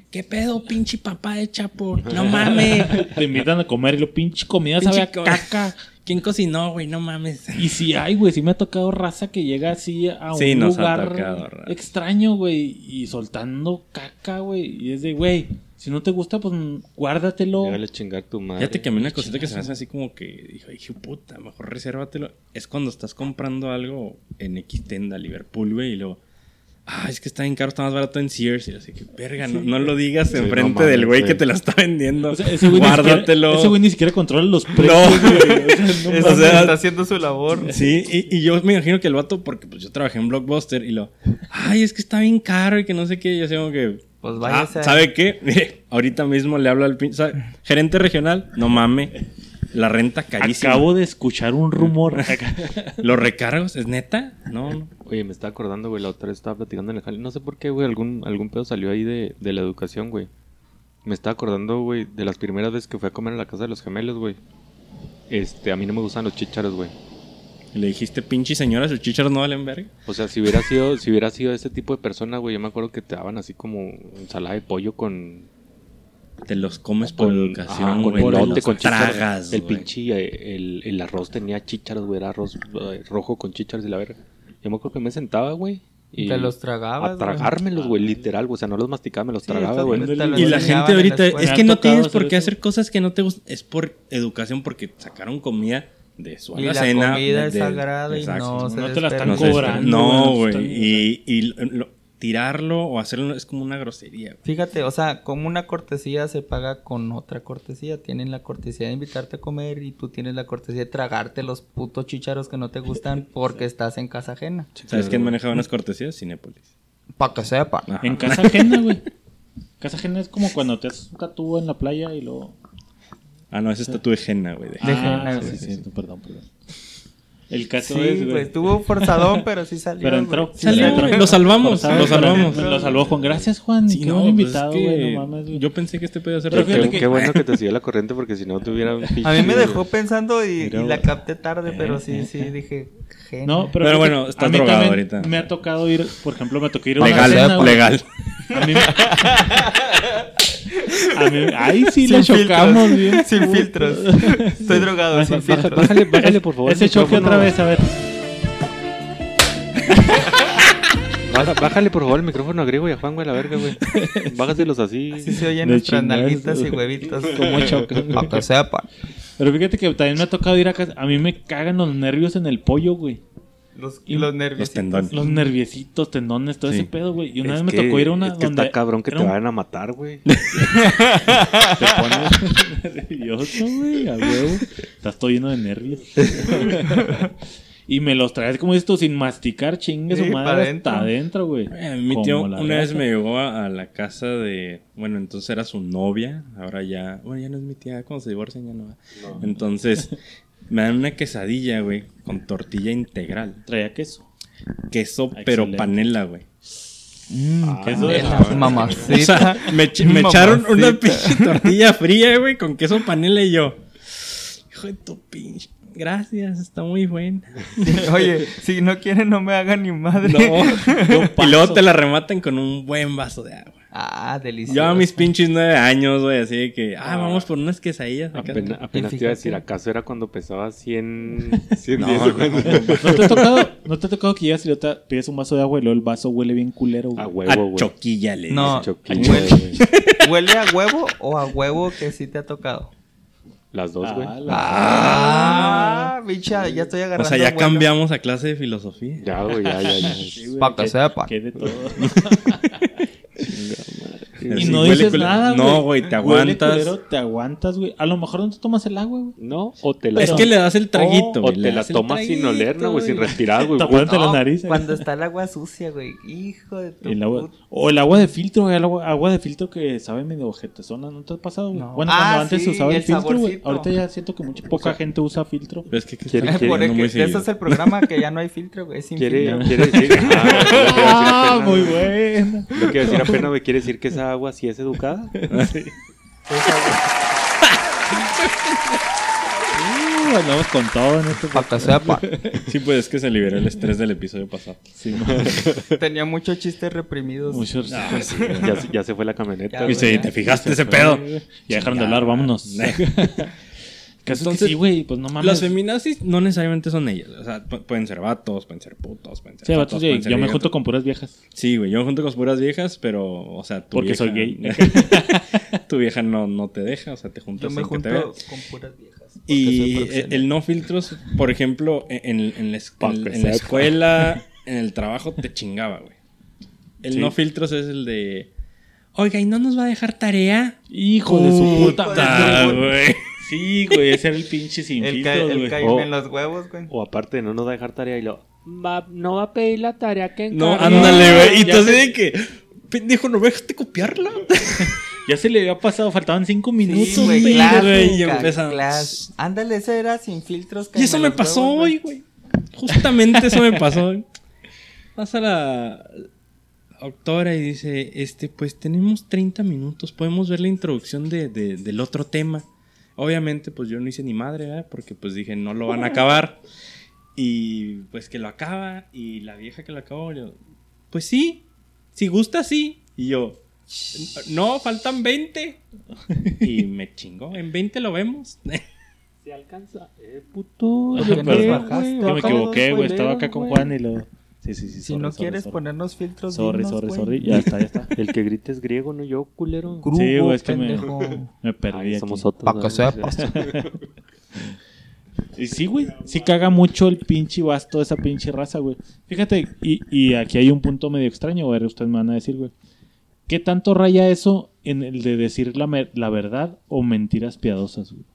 ¿Qué pedo, pinche papá de Chapo? No mames. Te invitan a comer y lo pinche comida Pinche sabe a caca. ¿Quién cocinó, güey? No mames. Y si hay, güey, sí me ha tocado raza que llega así a Sí, un ha lugar tocado extraño, güey, y soltando caca, güey. Y es de, güey, si no te gusta, pues guárdatelo. Llegale a chingar tu madre. Fíjate que a mí una cosita que se me hace así como que dijo, dije, puta, mejor resérvatelo. Es cuando estás comprando algo en X tienda, Liverpool, güey, y luego, ah, es que está bien caro, está más barato en Sears. Y así que, verga, no, no lo digas Sí, enfrente no del güey sí. que te la está vendiendo. O sea, ese güey ni siquiera- Guárdatelo. Ese güey ni siquiera controla los precios, güey. O sea, no Es- O sea, está haciendo su labor. Sí, y, y yo me imagino que el vato, porque pues yo trabajé en Blockbuster y lo, ay, es que está bien caro y que no sé qué, y yo así como que, Pues ah, váyase. a- ¿sabe qué? Mire, ahorita mismo le hablo al pinche, ¿sabe? gerente regional, no mame, la renta carísima. Acabo de escuchar un rumor. ¿Los recargos? ¿Es neta? No, no. Oye, me estaba acordando, güey, la otra vez estaba platicando en el jale. No sé por qué, güey, algún, algún pedo salió ahí de, de la educación, güey. Me estaba acordando, güey, de las primeras veces que fui a comer a la casa de los gemelos, güey. Este, a mí no me gustan los chícharos, güey. Le dijiste, pinche señora, sus chícharos no valen verga. O sea, si hubiera sido, si hubiera sido ese tipo de persona, güey, yo me acuerdo que te daban así como ensalada de pollo con, Te los comes por con, educación, ajá, con güey. te elote, los con chícharos. tragas, El pinche, eh, el, el arroz tenía chícharos, güey, era arroz eh, rojo con chícharos y la verga. Yo me acuerdo que me sentaba, güey. Y Te los tragabas, A tragármelos, güey, literal, güey. O sea, no los masticaba, me los Sí, tragaba, güey. Y la gente la ahorita, es que no tienes por hacer qué hacer cosas que no te gustan. Es por educación, porque sacaron comida de su Y la comida de- es de- sagrada y Exacto. no, no se te la están No, cobrando, No, güey, Y, y lo- lo- tirarlo o hacerlo es como una grosería. güey. Fíjate, o sea, como una cortesía se paga con otra cortesía. Tienen la cortesía de invitarte a comer y tú tienes la cortesía de tragarte los putos chícharos que no te gustan porque estás en casa ajena. ¿Sabes quién manejaba unas cortesías? Cinépolis. Para que sepa. Ajá. En casa ajena, güey. Casa ajena es como cuando te haces un tatúo en la playa y luego... Ah, no, ese es tatu de henna, güey. de- Ah, henna, sí, güey. sí, sí, perdón, perdón. El caso Sí, es, güey, güey. estuvo forzadón, pero sí salió. Pero entró. Sí Salió, entró. Lo salvamos, Forzado, lo salvamos. Lo salvó Juan. Gracias, Juan. Sí, Qué no, buen pues invitado, es que güey. No mames, güey. Yo pensé que este podía ser Pero Qué, fíjate qué que- bueno que te sigue la corriente porque si no tuviera un. A mí me dejó pensando y, Mira, y la capté tarde, pero sí, sí, dije. genio. No, pero, Pero bueno, mí drogado también ahorita. Me ha tocado ir, por ejemplo, me tocó ir a una Legal, cena, legal. A mí, a mí- ahí sí le Sin chocamos filtros, bien. Sin filtros. Estoy drogado, sin filtros. bájale, bájale, por favor. Ese choque otra vez, a ver. Baja- bájale, por favor, el micrófono a Griego y a Juan, güey, la verga, güey. Bájaselos así. Así se oyen nuestras nalguitas y huevitos. Cómo chocan. Para que sepan. Pero fíjate que también me ha tocado ir a casa. A mí me cagan los nervios en el pollo, güey. Los, y los nervios. Los tendones. Los nerviecitos, tendones, todo Sí. ese pedo, güey. Y una Es vez me que- tocó ir a una es que donde está cabrón que te un- vayan a matar, güey. te pones nervioso, güey, a huevo. Estás todo lleno de nervios. y me los traes como esto sin masticar, chingue su Sí, pa' madre adentro. hasta adentro, güey. Eh, mi Como tío una vez me llevó a, a la casa de. Bueno, entonces era su novia. Ahora ya. Bueno, ya no es mi tía. Cuando se divorcian ya no va. Entonces me dan una quesadilla, güey. Con tortilla integral. Traía queso. Queso, Excelente. pero panela, güey. Mm, queso de O mamacita. sea, me, ech- me echaron una pinche tortilla fría, güey, con queso panela y yo. Hijo de tu pinche. Gracias, está muy buena. Oye, si no quieren, no me hagan ni madre. No. y luego te la rematan con un buen vaso de agua. Ah, delicioso. Yo a mis pinches nueve años, güey, así de que, ah, vamos por unas quesadillas. Apenas, apenas te iba a decir, ¿acaso era cuando pesaba 100... 100 No, no, güey? ¿No te ha tocado, ¿no te ha tocado que llegas y te pides un vaso de agua y luego el vaso huele bien culero, güey? A huevo, güey. choquilla le No. dicen. Choquillo, Huele. ¿Huele a huevo o a huevo que sí te ha tocado? Las dos, güey. Ah, Ah, bicha, ya estoy agarrando O sea, ya cambiamos a clase de filosofía. Ya, güey, ya, ya, ya. Sí, güey, Pa' que sepan. que de todo. Así, Y no dices culero. nada, güey. No, güey, te aguantas. culero, te aguantas, güey. A lo mejor no te tomas el agua, güey. No, o te la Es que le das el traguito, O güey. te le la tomas sin oler, ¿no, güey? Sin respirar, güey. Tapándote la nariz. eh. Cuando está el agua sucia, güey. Hijo de tu El agua, puta- o el agua de filtro, güey. El agua, agua de filtro que sabe medio ojetezona. ¿No te ha pasado, güey? No. Bueno, Ah, cuando antes sí, se usaba el, filtro, güey. Ahorita ya siento que mucha poca gente usa filtro. Pero es que, Quiere- Por el que- seguido. es el programa que ya no hay filtro, güey. es sin Quiere, filtro. quiere decir... Ah, Ah, muy buena. Lo que decir apenas, güey, quiere decir que esa agua sí es educada. Uh, andamos con todo en este Para que sepan. Sí, pues es que se liberó el estrés del episodio pasado. Sí, Tenía muchos chistes reprimidos. Muchos. ya, se- ya se fue la camioneta. Ya. Y sí, ya. ¿te fijaste ese pedo? Ya dejaron de hablar, vámonos. Caso es que Entonces, sí, güey, pues no mames. Las feminazis no necesariamente son ellas. O sea, pu- pueden ser vatos, pueden ser putos, pueden ser Sí, vatos, sí, pueden ser yo me junto con puras viejas. Sí, güey, yo me junto con puras viejas, pero, o sea, tu Porque vieja... soy gay. tu vieja no, no te deja, o sea, te juntas Yo me que junto te con puras viejas. Y el, profesional. el no filtros, por ejemplo, en, en la, en- la escuela, en el trabajo, te chingaba, güey. El Sí. no filtros es el de... Oiga, ¿y no nos va a dejar tarea? Hijo de su puta Puta, madre. güey. Sí, güey, ese era el pinche sin El, filtros, el güey. caíme Oh. en los huevos, güey. O aparte no nos va a dejar tarea y lo... Va, no va a pedir la tarea que No, encargué. ándale, güey. Y sé. de que... Pendejo, ¿no me dejaste copiarla? Ya se le había pasado, faltaban cinco minutos, Sí, güey, y clas- Ándale, ese era sin filtros. Y eso me pasó huevos, hoy, güey. Justamente eso me pasó hoy. Pasa la doctora y dice, este, pues tenemos 30 minutos, podemos ver la introducción de, de- del otro tema. Obviamente, pues yo no hice ni madre, ¿verdad? Porque pues dije, no lo van a acabar. Y pues que lo acaba, y la vieja que lo acabó, yo, pues sí, si gusta, sí. Y yo, no, faltan 20. Y me chingó, en 20 lo vemos. Se alcanza. Eh, puto. ¿Por qué Perdón, nos güey. bajaste? Yo me equivoqué, güey. Estaba acá con. Juan y lo. Sí, sí, sí. Si sorry, no sorry, quieres sorry. ponernos filtros, Sorry, dinos, sorry, güey. sorry. Ya está, ya está. El que grita es griego, no yo, culero. Grupo, Sí, güey, es que me- pendejo. Me perdí. Aquí. somos otros. Pa' que ¿no? sepas. Y sí, güey. Sí caga mucho el pinche basto de esa pinche raza, güey. Fíjate, y, y aquí hay un punto medio extraño, güey. Ustedes me van a decir, güey. ¿Qué tanto raya eso en el de decir la, la verdad o mentiras piadosas, güey?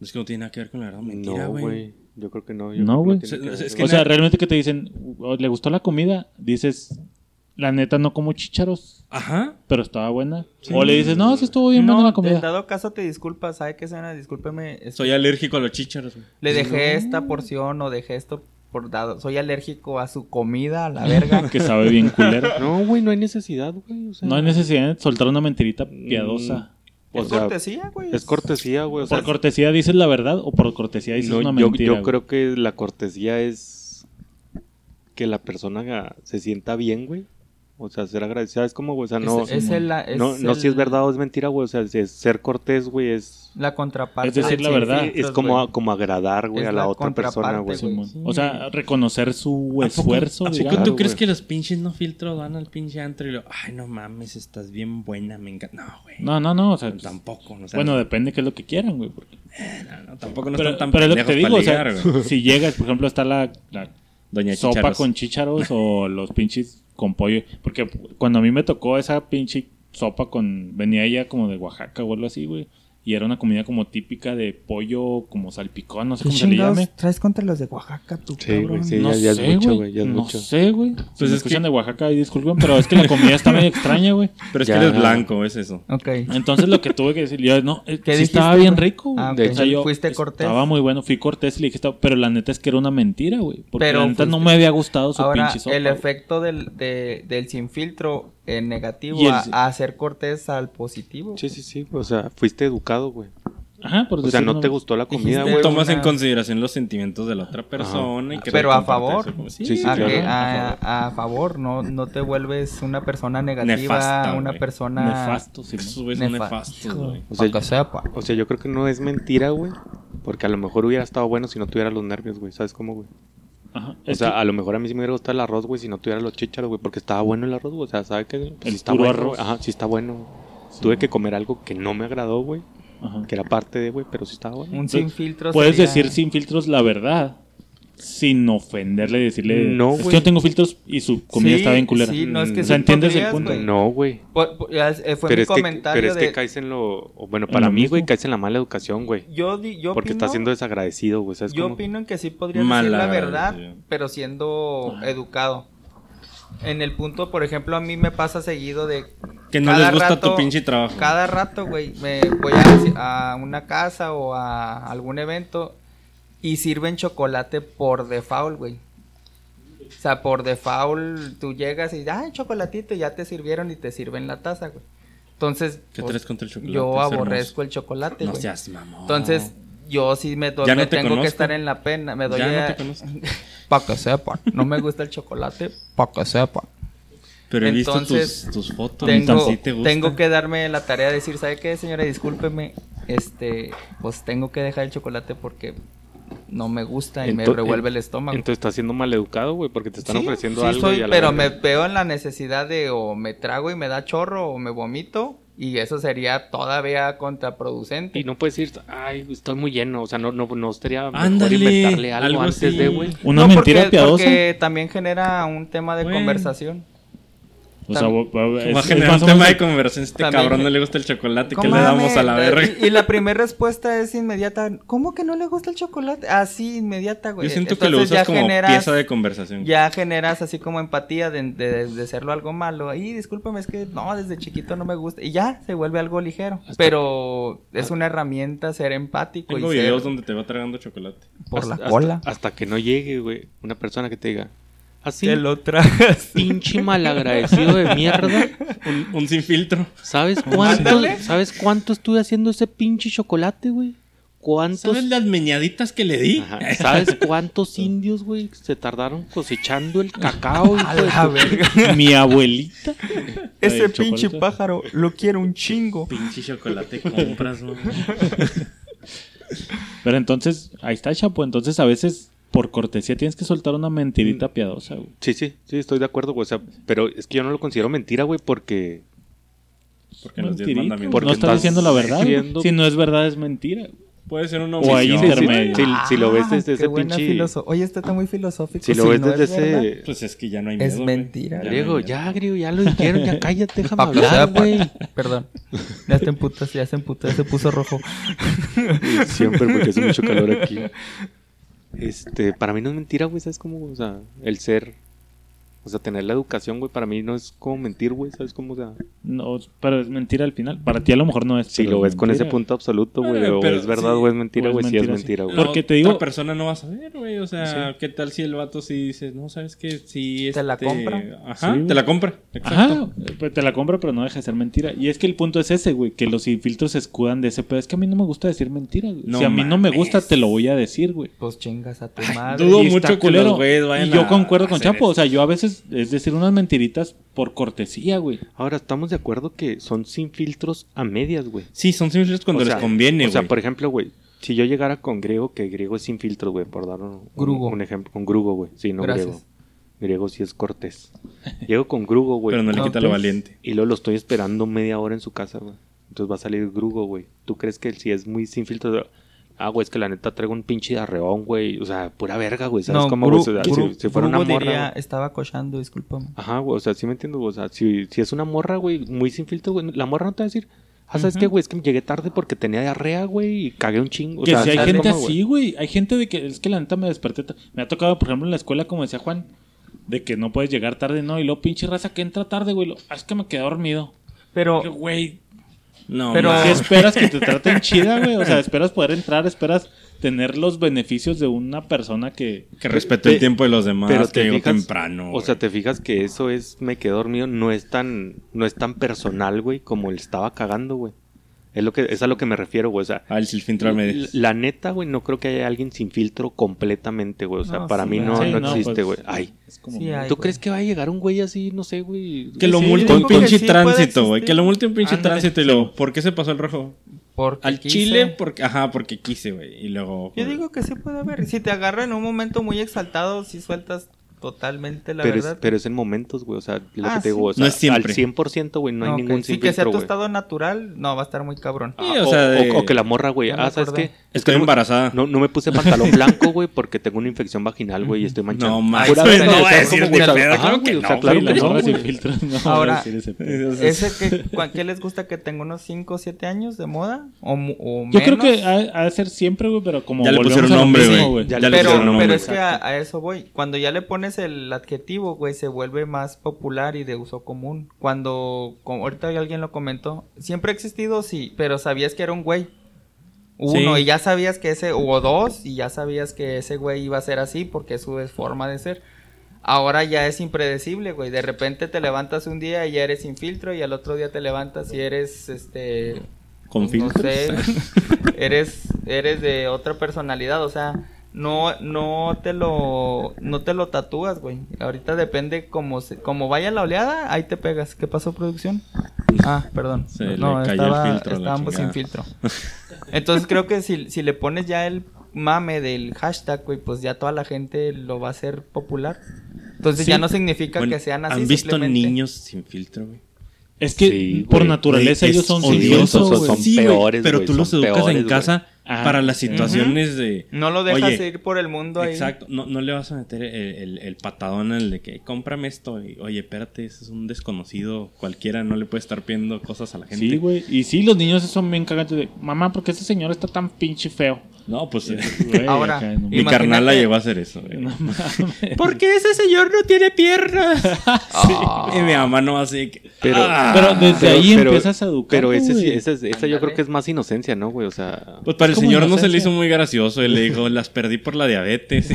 Es que no tiene nada que ver con la verdad, mentira, güey. Yo creo que no. yo No, güey. es güey. que O sea, realmente que te dicen, "Oh, ¿le gustó la comida? Dices, la neta no como chicharos, Ajá. pero estaba buena. O le dices, no, sí estuvo bien buena No, la en comida. dado caso te disculpas, ¿sabe qué cena? Discúlpeme. es- Soy alérgico a los chícharos, güey. Le dejé esta porción o dejé esto por dado. Soy alérgico a su comida, a la verga. Que sabe bien culero. No, güey, no hay necesidad, güey. O sea, No hay necesidad de soltar una mentirita piadosa. O es sea, cortesía, güey. Es cortesía, güey. O sea, ¿Por cortesía dices la verdad o por cortesía dices no, una yo, mentira? yo güey? creo que la cortesía es que la persona se sienta bien, güey. O sea, ser agradecida es como, güey, o sea, no... es, es el, es no, no si es verdad o es mentira, güey. O sea, si es ser cortés, güey, es, La contraparte. Es decir, la verdad. es como, como agradar, güey, a la la otra persona, güey. O sea, reconocer su ¿A poco- esfuerzo. ¿A poco digamos. tú crees que los pinches no filtros van al pinche antro y lo, ay, no mames, estás bien buena, me encanta? No, güey. No, no, no. O sea, Tampoco, no sé. bueno, depende qué es lo que quieran, güey. porque- no, no, tampoco no pero están tan pero es lo que te digo, o sea, si llegas, por ejemplo, está la Doña sopa con chícharos o los pinches con pollo. Porque cuando a mí me tocó esa pinche sopa con... Venía ella como de Oaxaca o algo así, güey. Y era una comida como típica de pollo, como salpicón, no sé ¿Qué cómo se le llame. traes contra los de Oaxaca, tú, Sí, güey, cabrón? sí. no ya- ya es sé, mucho, güey, ya es no mucho. sé, güey. Si Pues es escuchan que- de Oaxaca, ahí disculpen, pero es que la comida está medio extraña, güey. Pero es Ya. que eres blanco, es eso. Ok. Entonces lo que tuve que decir, yo, no, eh, ¿Qué sí dijiste, estaba bien rico. güey. Ah. De O sea, yo ¿Fuiste cortés? Estaba muy bueno, fui cortés y le dije, pero la neta es que era una mentira, güey. Porque Pero la neta no me había gustado su Ahora, pinche sopa. el efecto del, de- del sin filtro en negativo el- a, a hacer cortés al positivo. Sí, sí, sí, güey, o sea, fuiste educado, güey. Ajá, por O sea, no te gustó la comida, Güey. Tomas en consideración los sentimientos de la otra persona y que Pero te a favor. eso, sí, Sí, sí, a, claro. que- a favor, no, no te vuelves una persona negativa, Nefasta, una güey. persona Nefasto, güeyes son nefa- nefastos, Hijo, güey. O sea. O sea, yo creo que no es mentira, güey. Porque a lo mejor hubiera estado bueno si no tuviera los nervios, güey. ¿Sabes cómo, güey? Ajá. O Es sea, que- a lo mejor a mí sí me hubiera gustado el arroz, güey, si no tuviera los chícharos, güey. Porque estaba bueno el arroz, güey. O sea, ¿sabes qué? Pues El sí está puro bueno, arroz. Ajá, sí está bueno. Tuve que comer algo que no me agradó, güey. ajá. Que era parte de, güey, pero sí estaba bueno. Un sin filtro Puedes sería- decir sin filtros la verdad. Sin ofenderle y decirle. No, es que yo tengo filtros y su comida Sí, está bien culera. Sí, no es que O sea, ¿entiendes el punto? güey. No, güey. Por- ya, eh, fue Pero mi es, que, comentario pero es de... que caes en lo... Bueno, En para mí, güey, caes en la mala educación, güey. Yo, di- yo Porque opino, estás siendo desagradecido, güey. ¿Sabes Yo cómo? opino en que sí podría decir la verdad, pero siendo educado. En el punto, por ejemplo, a mí me pasa seguido de... Que no les gusta rato- tu pinche trabajo. Cada rato, güey, me voy a, a una casa o a algún evento y sirven chocolate por default, güey. O sea, por default tú llegas y, ay, chocolatito, y ya te sirvieron y te sirven la taza, güey. Entonces, ¿Qué pues, traes contra el chocolate? yo aborrezco hermoso. el chocolate, No güey. seas mamón. Entonces, yo sí me, do- Ya no me te tengo conozco. que estar en la pena. Me doy Ya no a- te conozco. pa' que sepan. No me gusta el chocolate, pa' que sepan. Pero he visto Entonces, tus, tus fotos. Tengo, ¿sí te gusta? tengo que darme la tarea de decir, ¿sabe qué, señora? Discúlpeme. Este, pues tengo que dejar el chocolate porque no me gusta y me revuelve el estómago. Entonces estás siendo mal educado, güey, porque te están Sí, ofreciendo sí algo soy, y a la pero me veo en la necesidad de o me trago y me da chorro o me vomito y eso sería todavía contraproducente. Y no puedes decir, ay, estoy muy lleno. O sea, no, no, no estaría mejor Ándale, inventarle algo, algo antes así. de, güey. Una No, mentira porque, piadosa. Porque también genera un tema de Bueno. conversación. O sea, es- más un tema de conversación. Este También- cabrón no le gusta el chocolate. ¿Qué ¿Cómo le damos a la verga? Y, y la primera respuesta es inmediata. ¿Cómo que no le gusta el chocolate? Así, inmediata, güey. Yo siento que lo Entonces, usas ya como generas- pieza de conversación. Ya generas así como empatía de, de, de serlo algo malo. Y discúlpame, es que no, desde chiquito no me gusta. Y ya se vuelve algo ligero. Pero es una herramienta ser empático Tengo y ser videos donde te va tragando chocolate. por la cola. Hasta, hasta que no llegue, güey, una persona que te diga, así, Te lo tragas. pinche malagradecido de mierda. Un, un sin filtro. ¿Sabes cuánto. ¿Sabes cuánto estuve haciendo ese pinche chocolate, güey? ¿Cuántos? ¿Sabes las meñaditas que le di? Ajá, ¿Sabes cuántos indios, güey, se tardaron cosechando el cacao? A la verga. Mi abuelita. Ese pinche chocolate. pájaro lo quiero un chingo. Pinche chocolate compras, ¿no? Pero entonces, ahí está, Chapo. Entonces, a veces, por cortesía, tienes que soltar una mentirita piadosa, güey. Sí, sí, sí, estoy de acuerdo, güey. O sea, pero es que yo no lo considero mentira, güey, porque... Porque en los 10 Mentirita. Porque no estás estás diciendo la verdad. Si no es verdad, es mentira. Puede ser una O hay omisión. intermedio. Si, si lo ves Ah, desde qué ese pinche... filoso- Oye, este está muy filosófico. Si lo ves no desde es verdad, ese... Pues es que ya no hay Es miedo, güey. mentira. Ya Griego, ya, griego, ya lo dijeron, ya cállate, déjame hablar, güey. Perdón. Ya te emputas, ya se emputó, ya se puso rojo. Siempre porque hace mucho calor aquí. Este, para mí no es mentira, güey, ¿sabes cómo? O sea, el ser, o sea, tener la educación, güey, para mí no es como mentir, güey, ¿sabes cómo? O sea, No, pero es mentira al final. Para ti a lo mejor no es. si pero lo es ves con ese punto absoluto, güey, Eh, o pero es verdad sí. o es mentira, güey, sí es mentira, güey. Porque te otra digo- persona no va a saber, güey. O sea, ¿qué tal si el vato sí dice, no, sabes qué? Sí, Te la este, compra. Ajá, Sí, te la compra. Ajá, Exacto. pues te la compro, pero no deja de ser mentira. Y es que el punto es ese, güey, que los infiltros se escudan de ese pedo. Es que a mí no me gusta decir mentiras, güey. No si a mí no me gusta, te lo voy a decir, güey. Pues chingas a tu Ay, madre. dudo mucho que culero. los güeyes vayan Y yo concuerdo con Chapo. O sea, yo a veces es, es decir unas mentiritas por cortesía, güey. Ahora, estamos de acuerdo que son sin filtros a medias, güey. Sí, son sin filtros cuando O sea, les conviene, O sea, güey. por ejemplo, güey, si yo llegara con griego, que griego es sin filtros, güey, por dar un, Grugo. un ejemplo. Con grugo, güey. Sí, no Gracias. griego. Griego sí es cortés. Llego con grugo, güey. Pero no le quita lo valiente. Y luego lo estoy esperando media hora en su casa, güey. Entonces va a salir grugo, güey. ¿Tú crees que si es muy sin filtros? Ah, güey, es que la neta traigo un pinche de arreón, güey. O sea, pura verga, güey. ¿Sabes No, cómo, güey? O sea, Gru- si, si fuera una morra. diría, güey. estaba cochando, discúlpame. Ajá, güey. O sea, sí me entiendo, güey. O sea, si, si es una morra, güey, muy sin filtro, güey. La morra no te va a decir, ah, ¿sabes qué, güey? Es que llegué tarde porque tenía diarrea, güey, y cagué un chingo. O que sea, si hay ¿sabes gente cómo, así, güey. Hay gente de que es que la neta me desperté. Me ha tocado, por ejemplo, en la escuela, como decía Juan, de que no puedes llegar tarde, no. Y luego pinche raza que entra tarde, güey. lo- ah, es que me quedé dormido. Pero, Güey, No, Pero-. ¿qué esperas que te traten chida, güey? O sea, esperas poder entrar, esperas tener los beneficios de una persona que. que respete Pe- el tiempo de los demás, pero que te llegó fijas- temprano. O sea, te fijas que eso es me quedé dormido, no es tan no es tan personal, güey, como él estaba cagando, güey. Es lo que es a lo que me refiero, güey, o sea, Ah, el sin filtro la, la neta, güey, no creo que haya alguien sin filtro completamente, güey, o sea, No, para sí, mí no, Sí, no no, existe, pues, güey. Ay, Es como. Sí, hay, ¿tú güey. crees que va a llegar un güey así, no sé, güey? Que lo Sí, multe un pinche tránsito, güey. Que lo multe un pinche tránsito y luego, ¿por qué se pasó el rojo? porque Al quise. Chile, porque, ajá, porque quise, güey. Y luego. Yo digo que sí puede haber. Si te agarra en un momento muy exaltado, si sueltas totalmente la pero, es, verdad. pero es en momentos, güey, o sea, lo Ah, que te digo, sí. o sea, No es siempre. al 100%, güey, no hay ningún Sí, sin que sea tu estado natural, no, va a estar muy cabrón. Sí, Ah, o o, sea, de- o- o que la morra, güey, ah, ¿sabes qué? Estoy embarazada. No, no me puse pantalón blanco, güey, porque tengo una infección vaginal, güey, y estoy manchado. No, mames, Pura no va a decir ni pedo, claro güey, que o sea, no, claro que no, sin filtro. Ahora- ese que, ¿qué les gusta que tenga unos 5 o 7 años de moda? ¿O, mu- o Yo creo que ha, de ser siempre, güey, pero como Ya le pusieron nombre, güey. Ya le Pero, pusieron nombre. pero es que a, a eso voy. Cuando ya le pones el adjetivo, güey, se vuelve más popular y de uso común. Cuando, como ahorita alguien lo comentó, siempre ha existido, sí, pero sabías que era un güey. Uno, Sí. y ya sabías que ese, o dos, y ya sabías que ese güey iba a ser así porque es su forma de ser. Ahora ya es impredecible, güey. De repente te levantas un día y ya eres sin filtro, y al otro día te levantas y eres, este, Con no filtros. sé, eres, eres de otra personalidad, o sea, no, no te lo, no te lo tatúas, güey. Ahorita depende como, se- como vaya la oleada, ahí te pegas. ¿Qué pasó, producción? Ah, perdón. Se le no, cayó el estaba, filtro estábamos sin filtro. Entonces creo que si, si le pones ya el mame del hashtag, güey, pues ya toda la gente lo va a hacer popular. Entonces Sí. ya no significa Bueno, que sean así. ¿Han visto simplemente- niños sin filtro, güey? Es que Sí, por naturaleza ellos son odioso, odiosos, son. Sí, peores, pero tú los educas peores, en casa Ajá. para las situaciones de... No lo dejas Oye, ir por el mundo ahí. Exacto, no, no le vas a meter el, el- el patadón el de que cómprame esto y oye, espérate, ese es un desconocido, cualquiera no le puede estar pidiendo cosas a la gente. Sí, güey. Y sí, los niños son bien cagantes de, mamá, ¿por qué ese señor está tan pinche feo? No, pues eh, Güey, Ahora, acá, no mi carnal la llegó a hacer eso. güey. No mames. ¿Por qué ese señor no tiene piernas? Ah. Y mi mamá no así que... Pero- Ah. Pero desde Pero- ahí pero- empiezas a educar. Pero ese sí, güey. esa, es- esa yo creo que es más inocencia, ¿no, güey? O sea... Pues para el señor no se le hizo muy gracioso. Él le dijo, las perdí por la diabetes.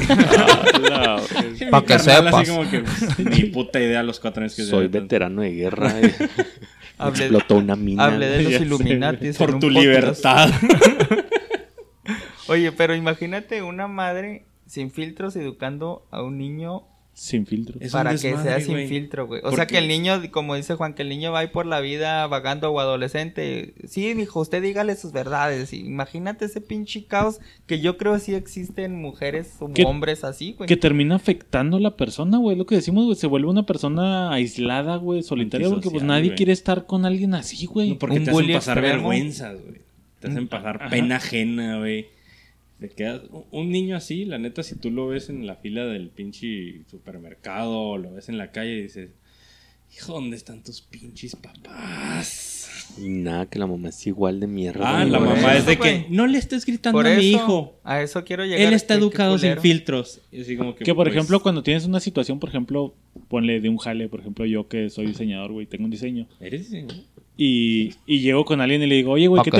ah, Y mi Pa' que sepas. Así como que, pues, ni puta idea los cuatro años que Soy veterano de guerra. eh. Hablé- Explotó una mina. Hablé de los Ya sé, Illuminati. en Por tu libertad. Oye, pero imagínate una madre sin filtros educando a un niño Sin filtro. Para que sea sin filtro, güey. O sea, que el niño, como dice Juan, que el niño va ahí por la vida vagando o adolescente. Sí, mijo, usted dígale sus verdades. Y Imagínate ese pinche caos que yo creo sí existen mujeres o hombres así, güey. Que termina afectando a la persona, güey. Lo que decimos, güey. Se vuelve una persona aislada, güey. Solitaria. Porque pues nadie quiere estar con alguien así, güey. No, porque Un te hacen pasar extremo. vergüenzas, güey. Te hacen pasar Ajá. pena ajena, güey. Te quedas... Un niño así, la neta, si tú lo ves en la fila del pinche supermercado o lo ves en la calle y dices, hijo, ¿dónde están tus pinches papás? Y nada, que la mamá es igual de mierda. Ah, la mamá eso, es de que no le estés gritando a mi hijo. A eso quiero llegar. Él está educado sin filtros. Y así como que, Que por pues, ejemplo, cuando tienes una situación, por ejemplo, ponle de un jale, por ejemplo, yo que soy diseñador, güey, tengo un diseño. ¿Eres diseñador? Y, y llego con alguien y le digo, oye, güey, ¿qué.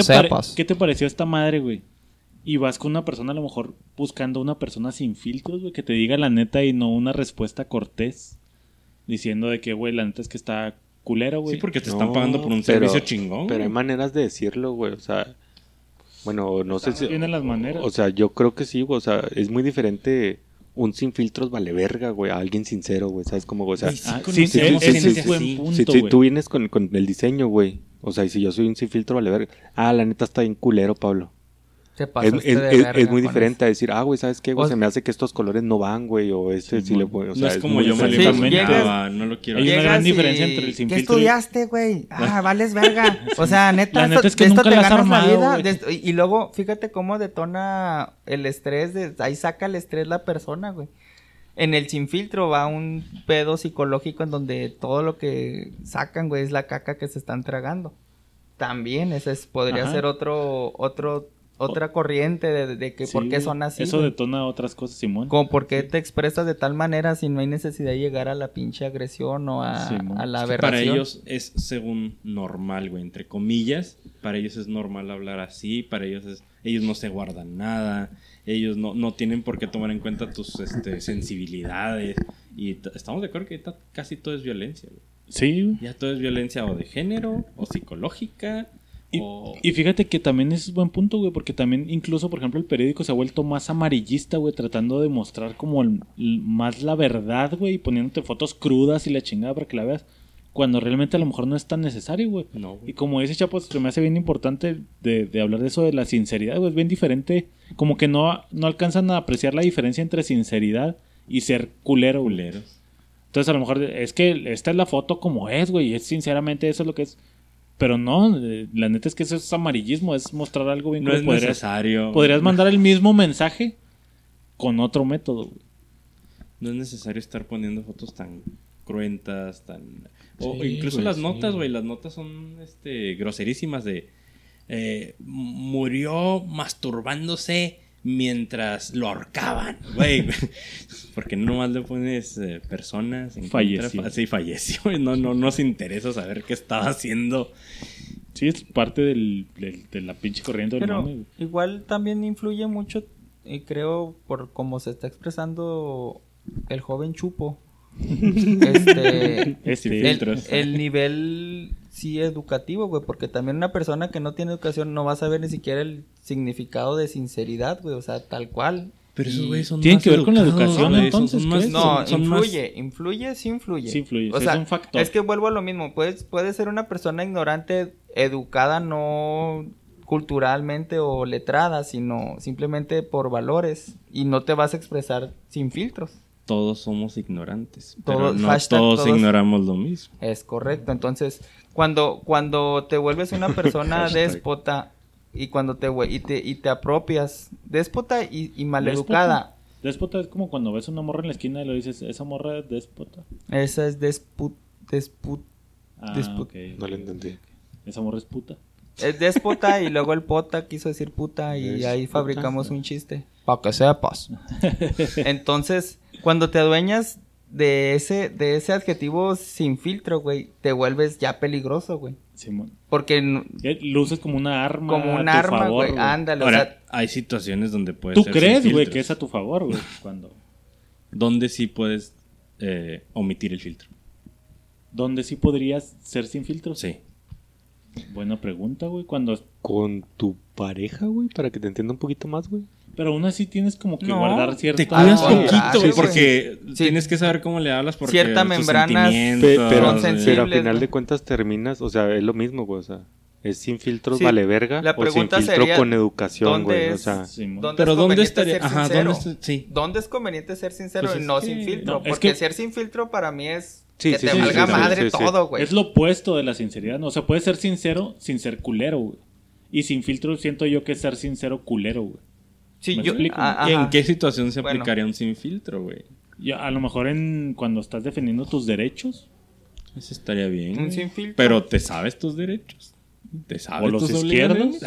¿qué te pareció esta madre, güey? Y vas con una persona, a lo mejor buscando una persona sin filtros, güey, que te diga la neta y no una respuesta cortés. Diciendo de que, güey, la neta es que está culero, güey. Sí, porque te No, están pagando por un pero- servicio chingón. Pero hay maneras de decirlo, güey. O sea, bueno, no sé si. Vienen las maneras. O sea, yo creo que sí, güey. O sea, es muy diferente un sin filtros vale verga, güey, a alguien sincero, güey, ¿sabes cómo, güey? O sea, sí Ah, sí, güey. tú vienes con, con el diseño, güey, o sea, y si yo soy un sin filtro vale verga. Ah, la neta está bien culero, Pablo. Te Es, pasaste es- de es- verga es muy diferente a decir, ah, güey, ¿sabes qué, güey? O- Se me hace que estos colores no van, güey, o este sí, le voy, o sea, no es como yo me lo imaginaba, no lo quiero Hay una gran diferencia entre el sin ¿Qué filtro estudiaste, güey? Ah, vales verga. O sea, neta, La esto- neta es que de esto nunca te la has ganas la armado, vida. y, y luego, fíjate cómo detona el estrés. De, ahí saca el estrés la persona, güey. En el sin filtro va un pedo psicológico en donde todo lo que sacan, güey, es la caca que se están tragando. También, ese es, podría Ajá. ser otro, otro, otra corriente de, de que Sí, por qué son así. Eso güey. detona otras cosas, Simón. Como por qué te expresas de tal manera si no hay necesidad de llegar a la pinche agresión o a, la aberración. para ellos es según normal, güey, entre comillas. Para ellos es normal hablar así, para ellos es... Ellos no se guardan nada, ellos no, no tienen por qué tomar en cuenta tus este, sensibilidades. Y estamos de acuerdo que casi todo es violencia, güey. Sí. Ya todo es violencia o de género, o psicológica, Y, o... y fíjate que también es buen punto, güey, porque también incluso, por ejemplo, el periódico se ha vuelto más amarillista, güey, tratando de mostrar como el- el- más la verdad, güey, y poniéndote fotos crudas y la chingada para que la veas, cuando realmente a lo mejor no es tan necesario, güey. No. Y como dice Chapo, se me hace bien importante de, de hablar de eso de la sinceridad, güey, es bien diferente, como que no, no alcanzan a apreciar la diferencia entre sinceridad y ser culero, güey. Entonces a lo mejor es que esta es la foto como es, güey, y es sinceramente eso es lo que es. Pero no, eh, la neta es que eso es amarillismo, es mostrar algo bien No es podrías, necesario. podrías mandar el mismo mensaje con otro método, güey. No es necesario estar poniendo fotos tan cruentas, tan... O Sí, incluso güey, las sí. notas, güey, las notas son este, groserísimas de... eh, murió masturbándose mientras lo ahorcaban, güey. Porque no nomás le pones eh, personas en Falleció. contra- Sí, falleció. No, no nos interesa saber qué estaba haciendo. Sí, es parte del, del- de la pinche corriente del mame, igual también influye mucho, y creo, por cómo se está expresando el joven Chupo. este, Este, el, el nivel sí educativo, güey, porque también una persona que no tiene educación no va a saber ni siquiera el significado de sinceridad, güey, o sea, tal cual. Pero esos güeyes son ¿Tienen que ver con la educación, güey, entonces? No, son- son más- influye, influye, sí influye. Sí influye, O es sea, un factor. Es que vuelvo a lo mismo, puedes, puede ser una persona ignorante, educada, no culturalmente o letrada, sino simplemente por valores y no te vas a expresar sin filtros. Todos somos ignorantes. Todos- pero no todos, todos- ignoramos lo mismo. Es correcto. Entonces, cuando, cuando te vuelves una persona déspota y cuando te, y te, y te apropias, déspota y, y maleducada, Déspota es como cuando ves una morra en la esquina y le dices, esa morra es déspota. esa es desput, desput, Ah. No lo entendí. Esa morra es puta. Es déspota y luego el pota quiso decir puta y Es ahí puta. fabricamos un chiste. Para que sepas. Entonces, cuando te adueñas de ese, de ese adjetivo sin filtro, güey, te vuelves ya peligroso, güey. Simón. Porque Eh, Luces como una arma. como un a tu arma, favor, güey, ándale. o Ahora, sea, hay situaciones donde puedes Tú ser sin crees, güey, que es a tu favor, güey. Cuando. Donde sí puedes eh, omitir el filtro. Donde sí podrías ser sin filtros. Sí. Buena pregunta, güey. Cuando. Con tu pareja, güey, para que te entienda un poquito más, güey. Pero aún así tienes como que No. guardar cierta. Te cuidas Ah, poquito, sí, güey, sí, porque sí. tienes que saber cómo le hablas porque Cierta Pe- Son pero, pero al final ¿no? de cuentas terminas, o sea, es lo mismo, güey, o sea, es sin filtros Sí, vale verga la o sin pregunta filtro sería, con educación, ¿dónde güey, o sea, Simón. ¿Dónde Pero es ¿dónde estaría? ser Ajá, sincero? ¿dónde Sí. ¿Dónde es conveniente ser sincero Pues y no que- sin filtro? no, es Porque que- ser sin filtro para mí es Sí, que sí, te sí, valga madre sí, sí. todo, güey. Es lo opuesto de la sinceridad. ¿no? O sea, puedes ser sincero sin ser culero, güey. Y sin filtro siento yo que es ser sincero culero, güey. Sí, ¿Me yo, explico? ah, ¿Y ajá. ¿En qué situación se Bueno. aplicaría un sin filtro, güey? A lo mejor en cuando estás defendiendo tus derechos. Eso estaría bien. Un sin filtro. Pero ¿te sabes tus derechos? ¿Te sabes O los tus izquierdos.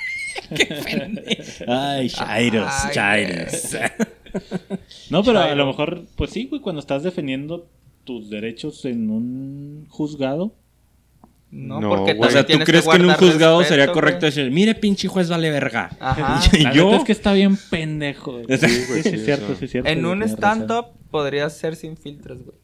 Qué pendejo. Ay, Chairos, Ay, Chairos. No, pero a lo mejor, pues sí, güey, cuando estás defendiendo tus derechos en un juzgado. No, No, porque. O sea, ¿tú crees que, en un juzgado respeto, sería güey. correcto decir, mire, pinche juez vale verga? Ajá. Y La yo, neta es que está bien pendejo. güey. Sí, güey, sí, sí, es cierto, sí, es cierto. En un stand-up podrías ser sin filtros, güey.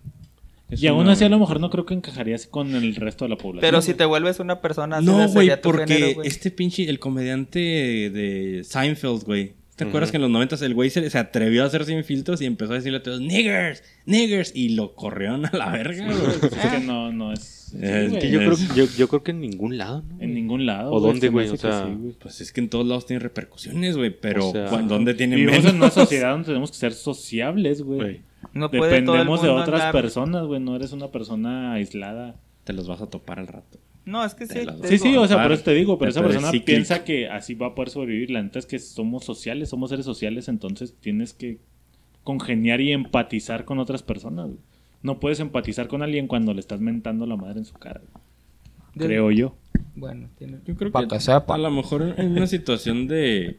Es Y aún así a lo mejor no creo que encajarías con el resto de la población. Pero si güey. te vuelves una persona No, güey, porque género, güey. este pinche, el comediante de Seinfeld, güey, ¿Te acuerdas que en los 90 el güey se, se atrevió a hacer sin filtros y empezó a decirle a todos, niggers, niggers, y lo corrieron a la verga, güey. Es que no, no es. sí, Es. Que yo, creo, yo, yo creo que en ningún lado, ¿no? En ningún lado. ¿O dónde, güey? O sea, sí, güey. Pues es que en todos lados tiene repercusiones, güey, pero O sea, ¿cu- ¿dónde tiene Vivimos menos? en una sociedad donde tenemos que ser sociables, güey. No puede todo el Dependemos de otras andar- personas, güey. No eres una persona aislada. Te los vas a topar al rato. No, es que sí. Sí, sí, o sea, por eso te digo, pero esa persona piensa que así va a poder sobrevivir. La neta es que somos sociales, somos seres sociales, entonces tienes que congeniar y empatizar con otras personas. güey. No puedes empatizar con alguien cuando le estás mentando la madre en su cara. güey. Creo yo. Bueno, tiene... Yo creo Pa' que, que a lo mejor en una situación de,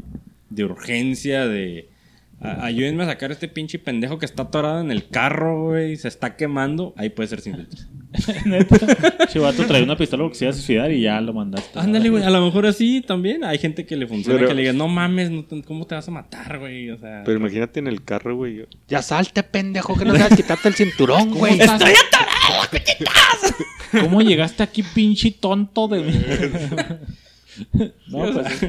de urgencia, de "A- ayúdenme a sacar a este pinche pendejo que está atorado en el carro, güey, se está quemando, ahí puede ser sin filtros. Neta. Chivato trae una pistola porque se iba a suicidar y ya lo mandaste. Ándale, güey, a lo mejor así también. Hay gente que le funciona Pero- que le diga, no mames, no te- ¿cómo te vas a matar, güey? O sea, Pero imagínate en el carro, güey. Ya salte, pendejo, que no sabes quitarte el cinturón, güey. ¡Estoy ¿Cómo llegaste aquí, pinche tonto de mí? no, pues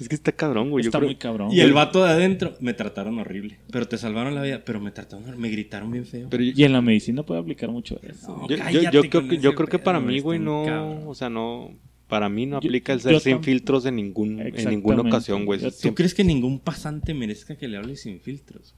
Es que está cabrón, güey. Yo está creo- muy cabrón. y el vato de adentro, me trataron horrible. Pero te salvaron la vida, pero me trataron, hor- me gritaron bien feo. Pero yo, Y en la medicina puede aplicar mucho eso. No, yo- yo- creo, que, yo creo que para mí, güey, no. cabrón. O sea, no. Para mí no Yo- aplica el ser sin filtros en ningún, en ninguna ocasión, güey. ¿Tú Siempre- crees que ningún pasante merezca que le hables sin filtros?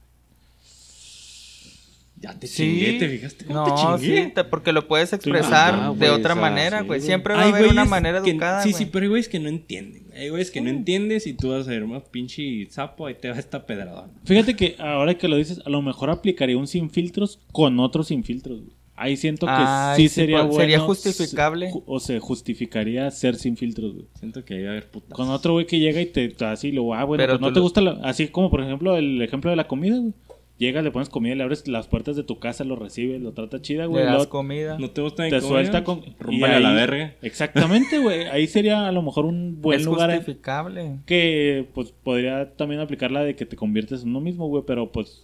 Ya te chingué, ¿te fijaste? cómo te No, chingué? sí, te- porque lo puedes expresar Ajá, de güey, otra manera, sí, güey. Siempre va a haber una manera que- educada, Sí, güey. sí, pero hay güeyes que no entienden. Hay güeyes que no entiendes y tú vas a ser más pinche sapo, ahí te va esta pedrada. Fíjate que ahora que lo dices, a lo mejor aplicaría un sin filtros con otro sin filtros. güey. Ahí siento que Ay, sí sí, sería pues, bueno. sería justificable. ju- O se justificaría ser sin filtros, güey. Siento que ahí va a haber putas. Con otro güey que llega y te así lo, ah, bueno, Pero pues no te lo- gusta la- así como por ejemplo el ejemplo de la comida, güey. Llegas, le pones comida, le abres las puertas de tu casa, lo recibes, lo trata chida, Le güey. das luego comida. ¿No te gusta te comida? suelta con Rúmbale y a la verga. Exactamente, güey. Ahí sería a lo mejor un buen es lugar justificable. que pues podría también aplicar la de que te conviertes en uno mismo, güey, pero pues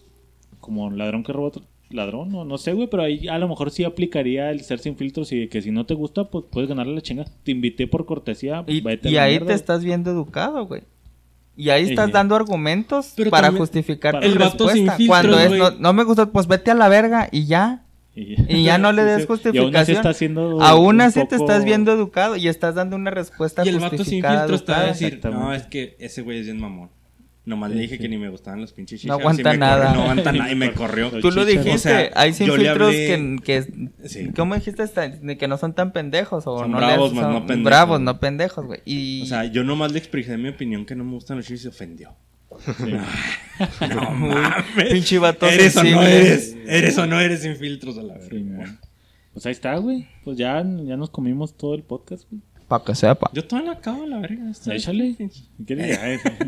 como ladrón que roba otro ladrón, no, no sé, güey, pero ahí a lo mejor sí aplicaría el ser sin filtros y que si no te gusta, pues puedes ganarle la chinga. Te invité por cortesía, Y, vete a y la ahí mierda, te estás viendo educado, güey. Y ahí estás dando argumentos Pero para también- justificar para- tu El vato sin respuesta. filtros, Cuando es, no, no me gustó, pues vete a la verga y ya. Y, Y ya no le des Y aún así justificación. está haciendo Aún así te estás viendo educado y estás dando una respuesta Y el vato sin justificada. filtros te va a decir, no, es que ese güey es bien mamón. Nomás le dije que ni me gustaban los pinches No shishas y aguanta me nada. corrió, no aguanta nada y me corrió. Tú lo dijiste, O sea, hay sin yo le filtros hablé- que, que Sí. ¿cómo dijiste? De que no son tan pendejos o Son no bravos, les- más son no pendejos. Bravos, no pendejos, güey. Y O sea, yo nomás le expresé mi opinión que no me gustan los shishas y se ofendió. no Muy mames. pinche vato Eres o no eres. Eres o no eres sin filtros a la verga. Sí. Pues ahí está, güey. Pues ya, ya nos comimos todo el podcast, güey. Para que sepa. Yo todavía no acabo la verga. Échale.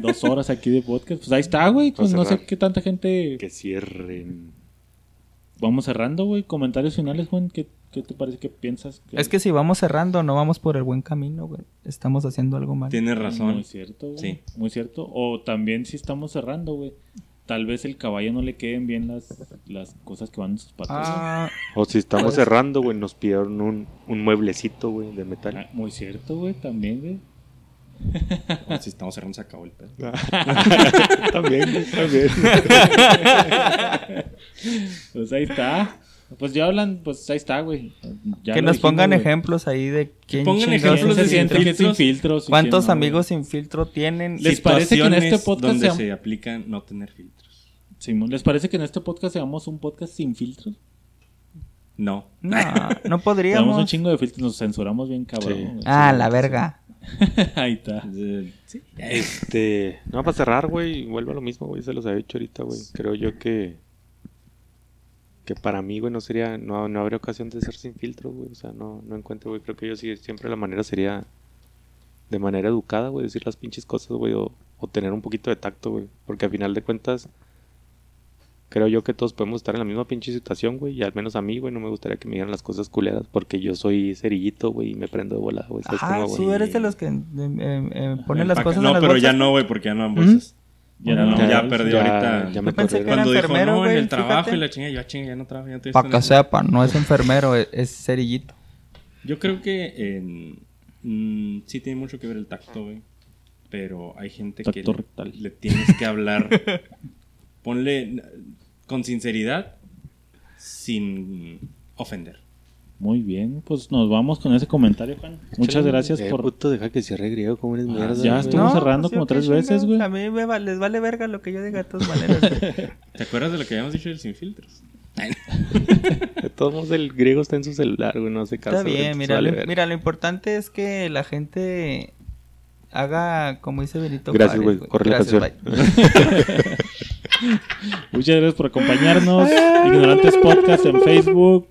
Dos horas aquí de podcast. Pues ahí está, güey. Pues no sé qué tanta gente. Que cierren. Vamos cerrando, güey. Comentarios finales, Juan. ¿Qué, qué te parece? ¿Qué piensas? Es que si vamos cerrando, no vamos por el buen camino, güey. Estamos haciendo algo mal. Tienes Muy razón. cierto, güey. Sí. Muy cierto. O también si estamos cerrando, güey. Tal vez el caballo no le queden bien las, las cosas que van en sus patas. Ah, O si estamos Pues- cerrando, güey, nos pidieron un, un mueblecito, güey, de metal. Ah, muy cierto, güey. También, güey. O si estamos cerrando, se acabó el pedo. también, güey, también. Pues ahí está. Pues ya hablan, pues ahí está, güey. Ya que nos dijimos, pongan güey. ejemplos ahí de quién pongan chingados ¿Quién ejemplos de sin que es sin filtros? filtros? ¿Cuántos quién no, amigos güey? sin filtro tienen? Les parece que en este podcast donde se- se aplica no tener filtros. Simón, ¿les parece que en este podcast seamos un podcast sin filtros? No. No, no Tenemos un podríamos. chingo de filtros, nos censuramos bien cabrón. Sí. Ah, Sí, la sí. verga. Ahí está. Sí. Este, no, para cerrar, güey, vuelvo a lo mismo, güey, se los había dicho ahorita, güey. Creo yo que que para mí, güey, no sería, no, no habría ocasión de ser sin filtro, güey. O sea, no, no encuentro, güey. Creo que yo sí, siempre la manera sería de manera educada, güey, decir las pinches cosas, güey, o, o tener un poquito de tacto, güey. Porque al final de cuentas, creo yo que todos podemos estar en la misma pinche situación, güey. Y al menos a mí, güey, no me gustaría que me digan las cosas culeras porque yo soy cerillito, güey, y me prendo de bola, güey. ¿sabes Ah, cómo, güey? tú eres de los que eh, eh, eh, ponen las cosas No, en las pero bolsas. ya no, güey, porque ya no dan bolsas. Ya, no, ya ya- perdió ya- ahorita. ya me Yo pensé que era Cuando dijo, enfermero, no, en el trabajo fíjate. y la chinga, yo ah, chinga, ya no trabajo, ya Para que sepa, no es enfermero, es, es cerillito. Yo creo que en, mm, sí tiene mucho que ver el tacto, güey. Pero hay gente Tacto que le, rectal. le tienes que hablar. Ponle con sinceridad, sin ofender. Muy bien, pues nos vamos con ese comentario, Juan. Muchas gracias eh, por... puto, deja que cierre griego, como eres mierda. ya güey. estuvo cerrando como tres veces, güey. A mí me va- les vale verga lo que yo diga de todas maneras. güey. ¿Te acuerdas de lo que habíamos dicho del sin filtros? De todos modos, el griego está en su celular, güey, no hace caso. Está bien, mira, vale lo, verga. mira, lo importante es que la gente haga como dice Benito Gracias, güey, corre la canción. Muchas gracias por acompañarnos. Ignorantes Podcast en Facebook,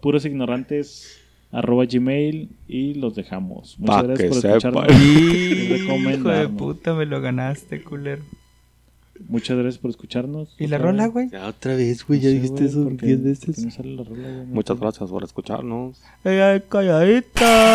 puros ignorantes arroba gmail y los dejamos. Muchas Pa' gracias por escucharnos. Hijo de puta, me lo ganaste, culero. Muchas gracias por escucharnos. ¿Y la rola, güey? Ya otra vez, güey, ya güey, eso ¿por qué- 10 por qué veces. no sale la rola, güey? Muchas gracias por escucharnos. Ay, ay, calladita.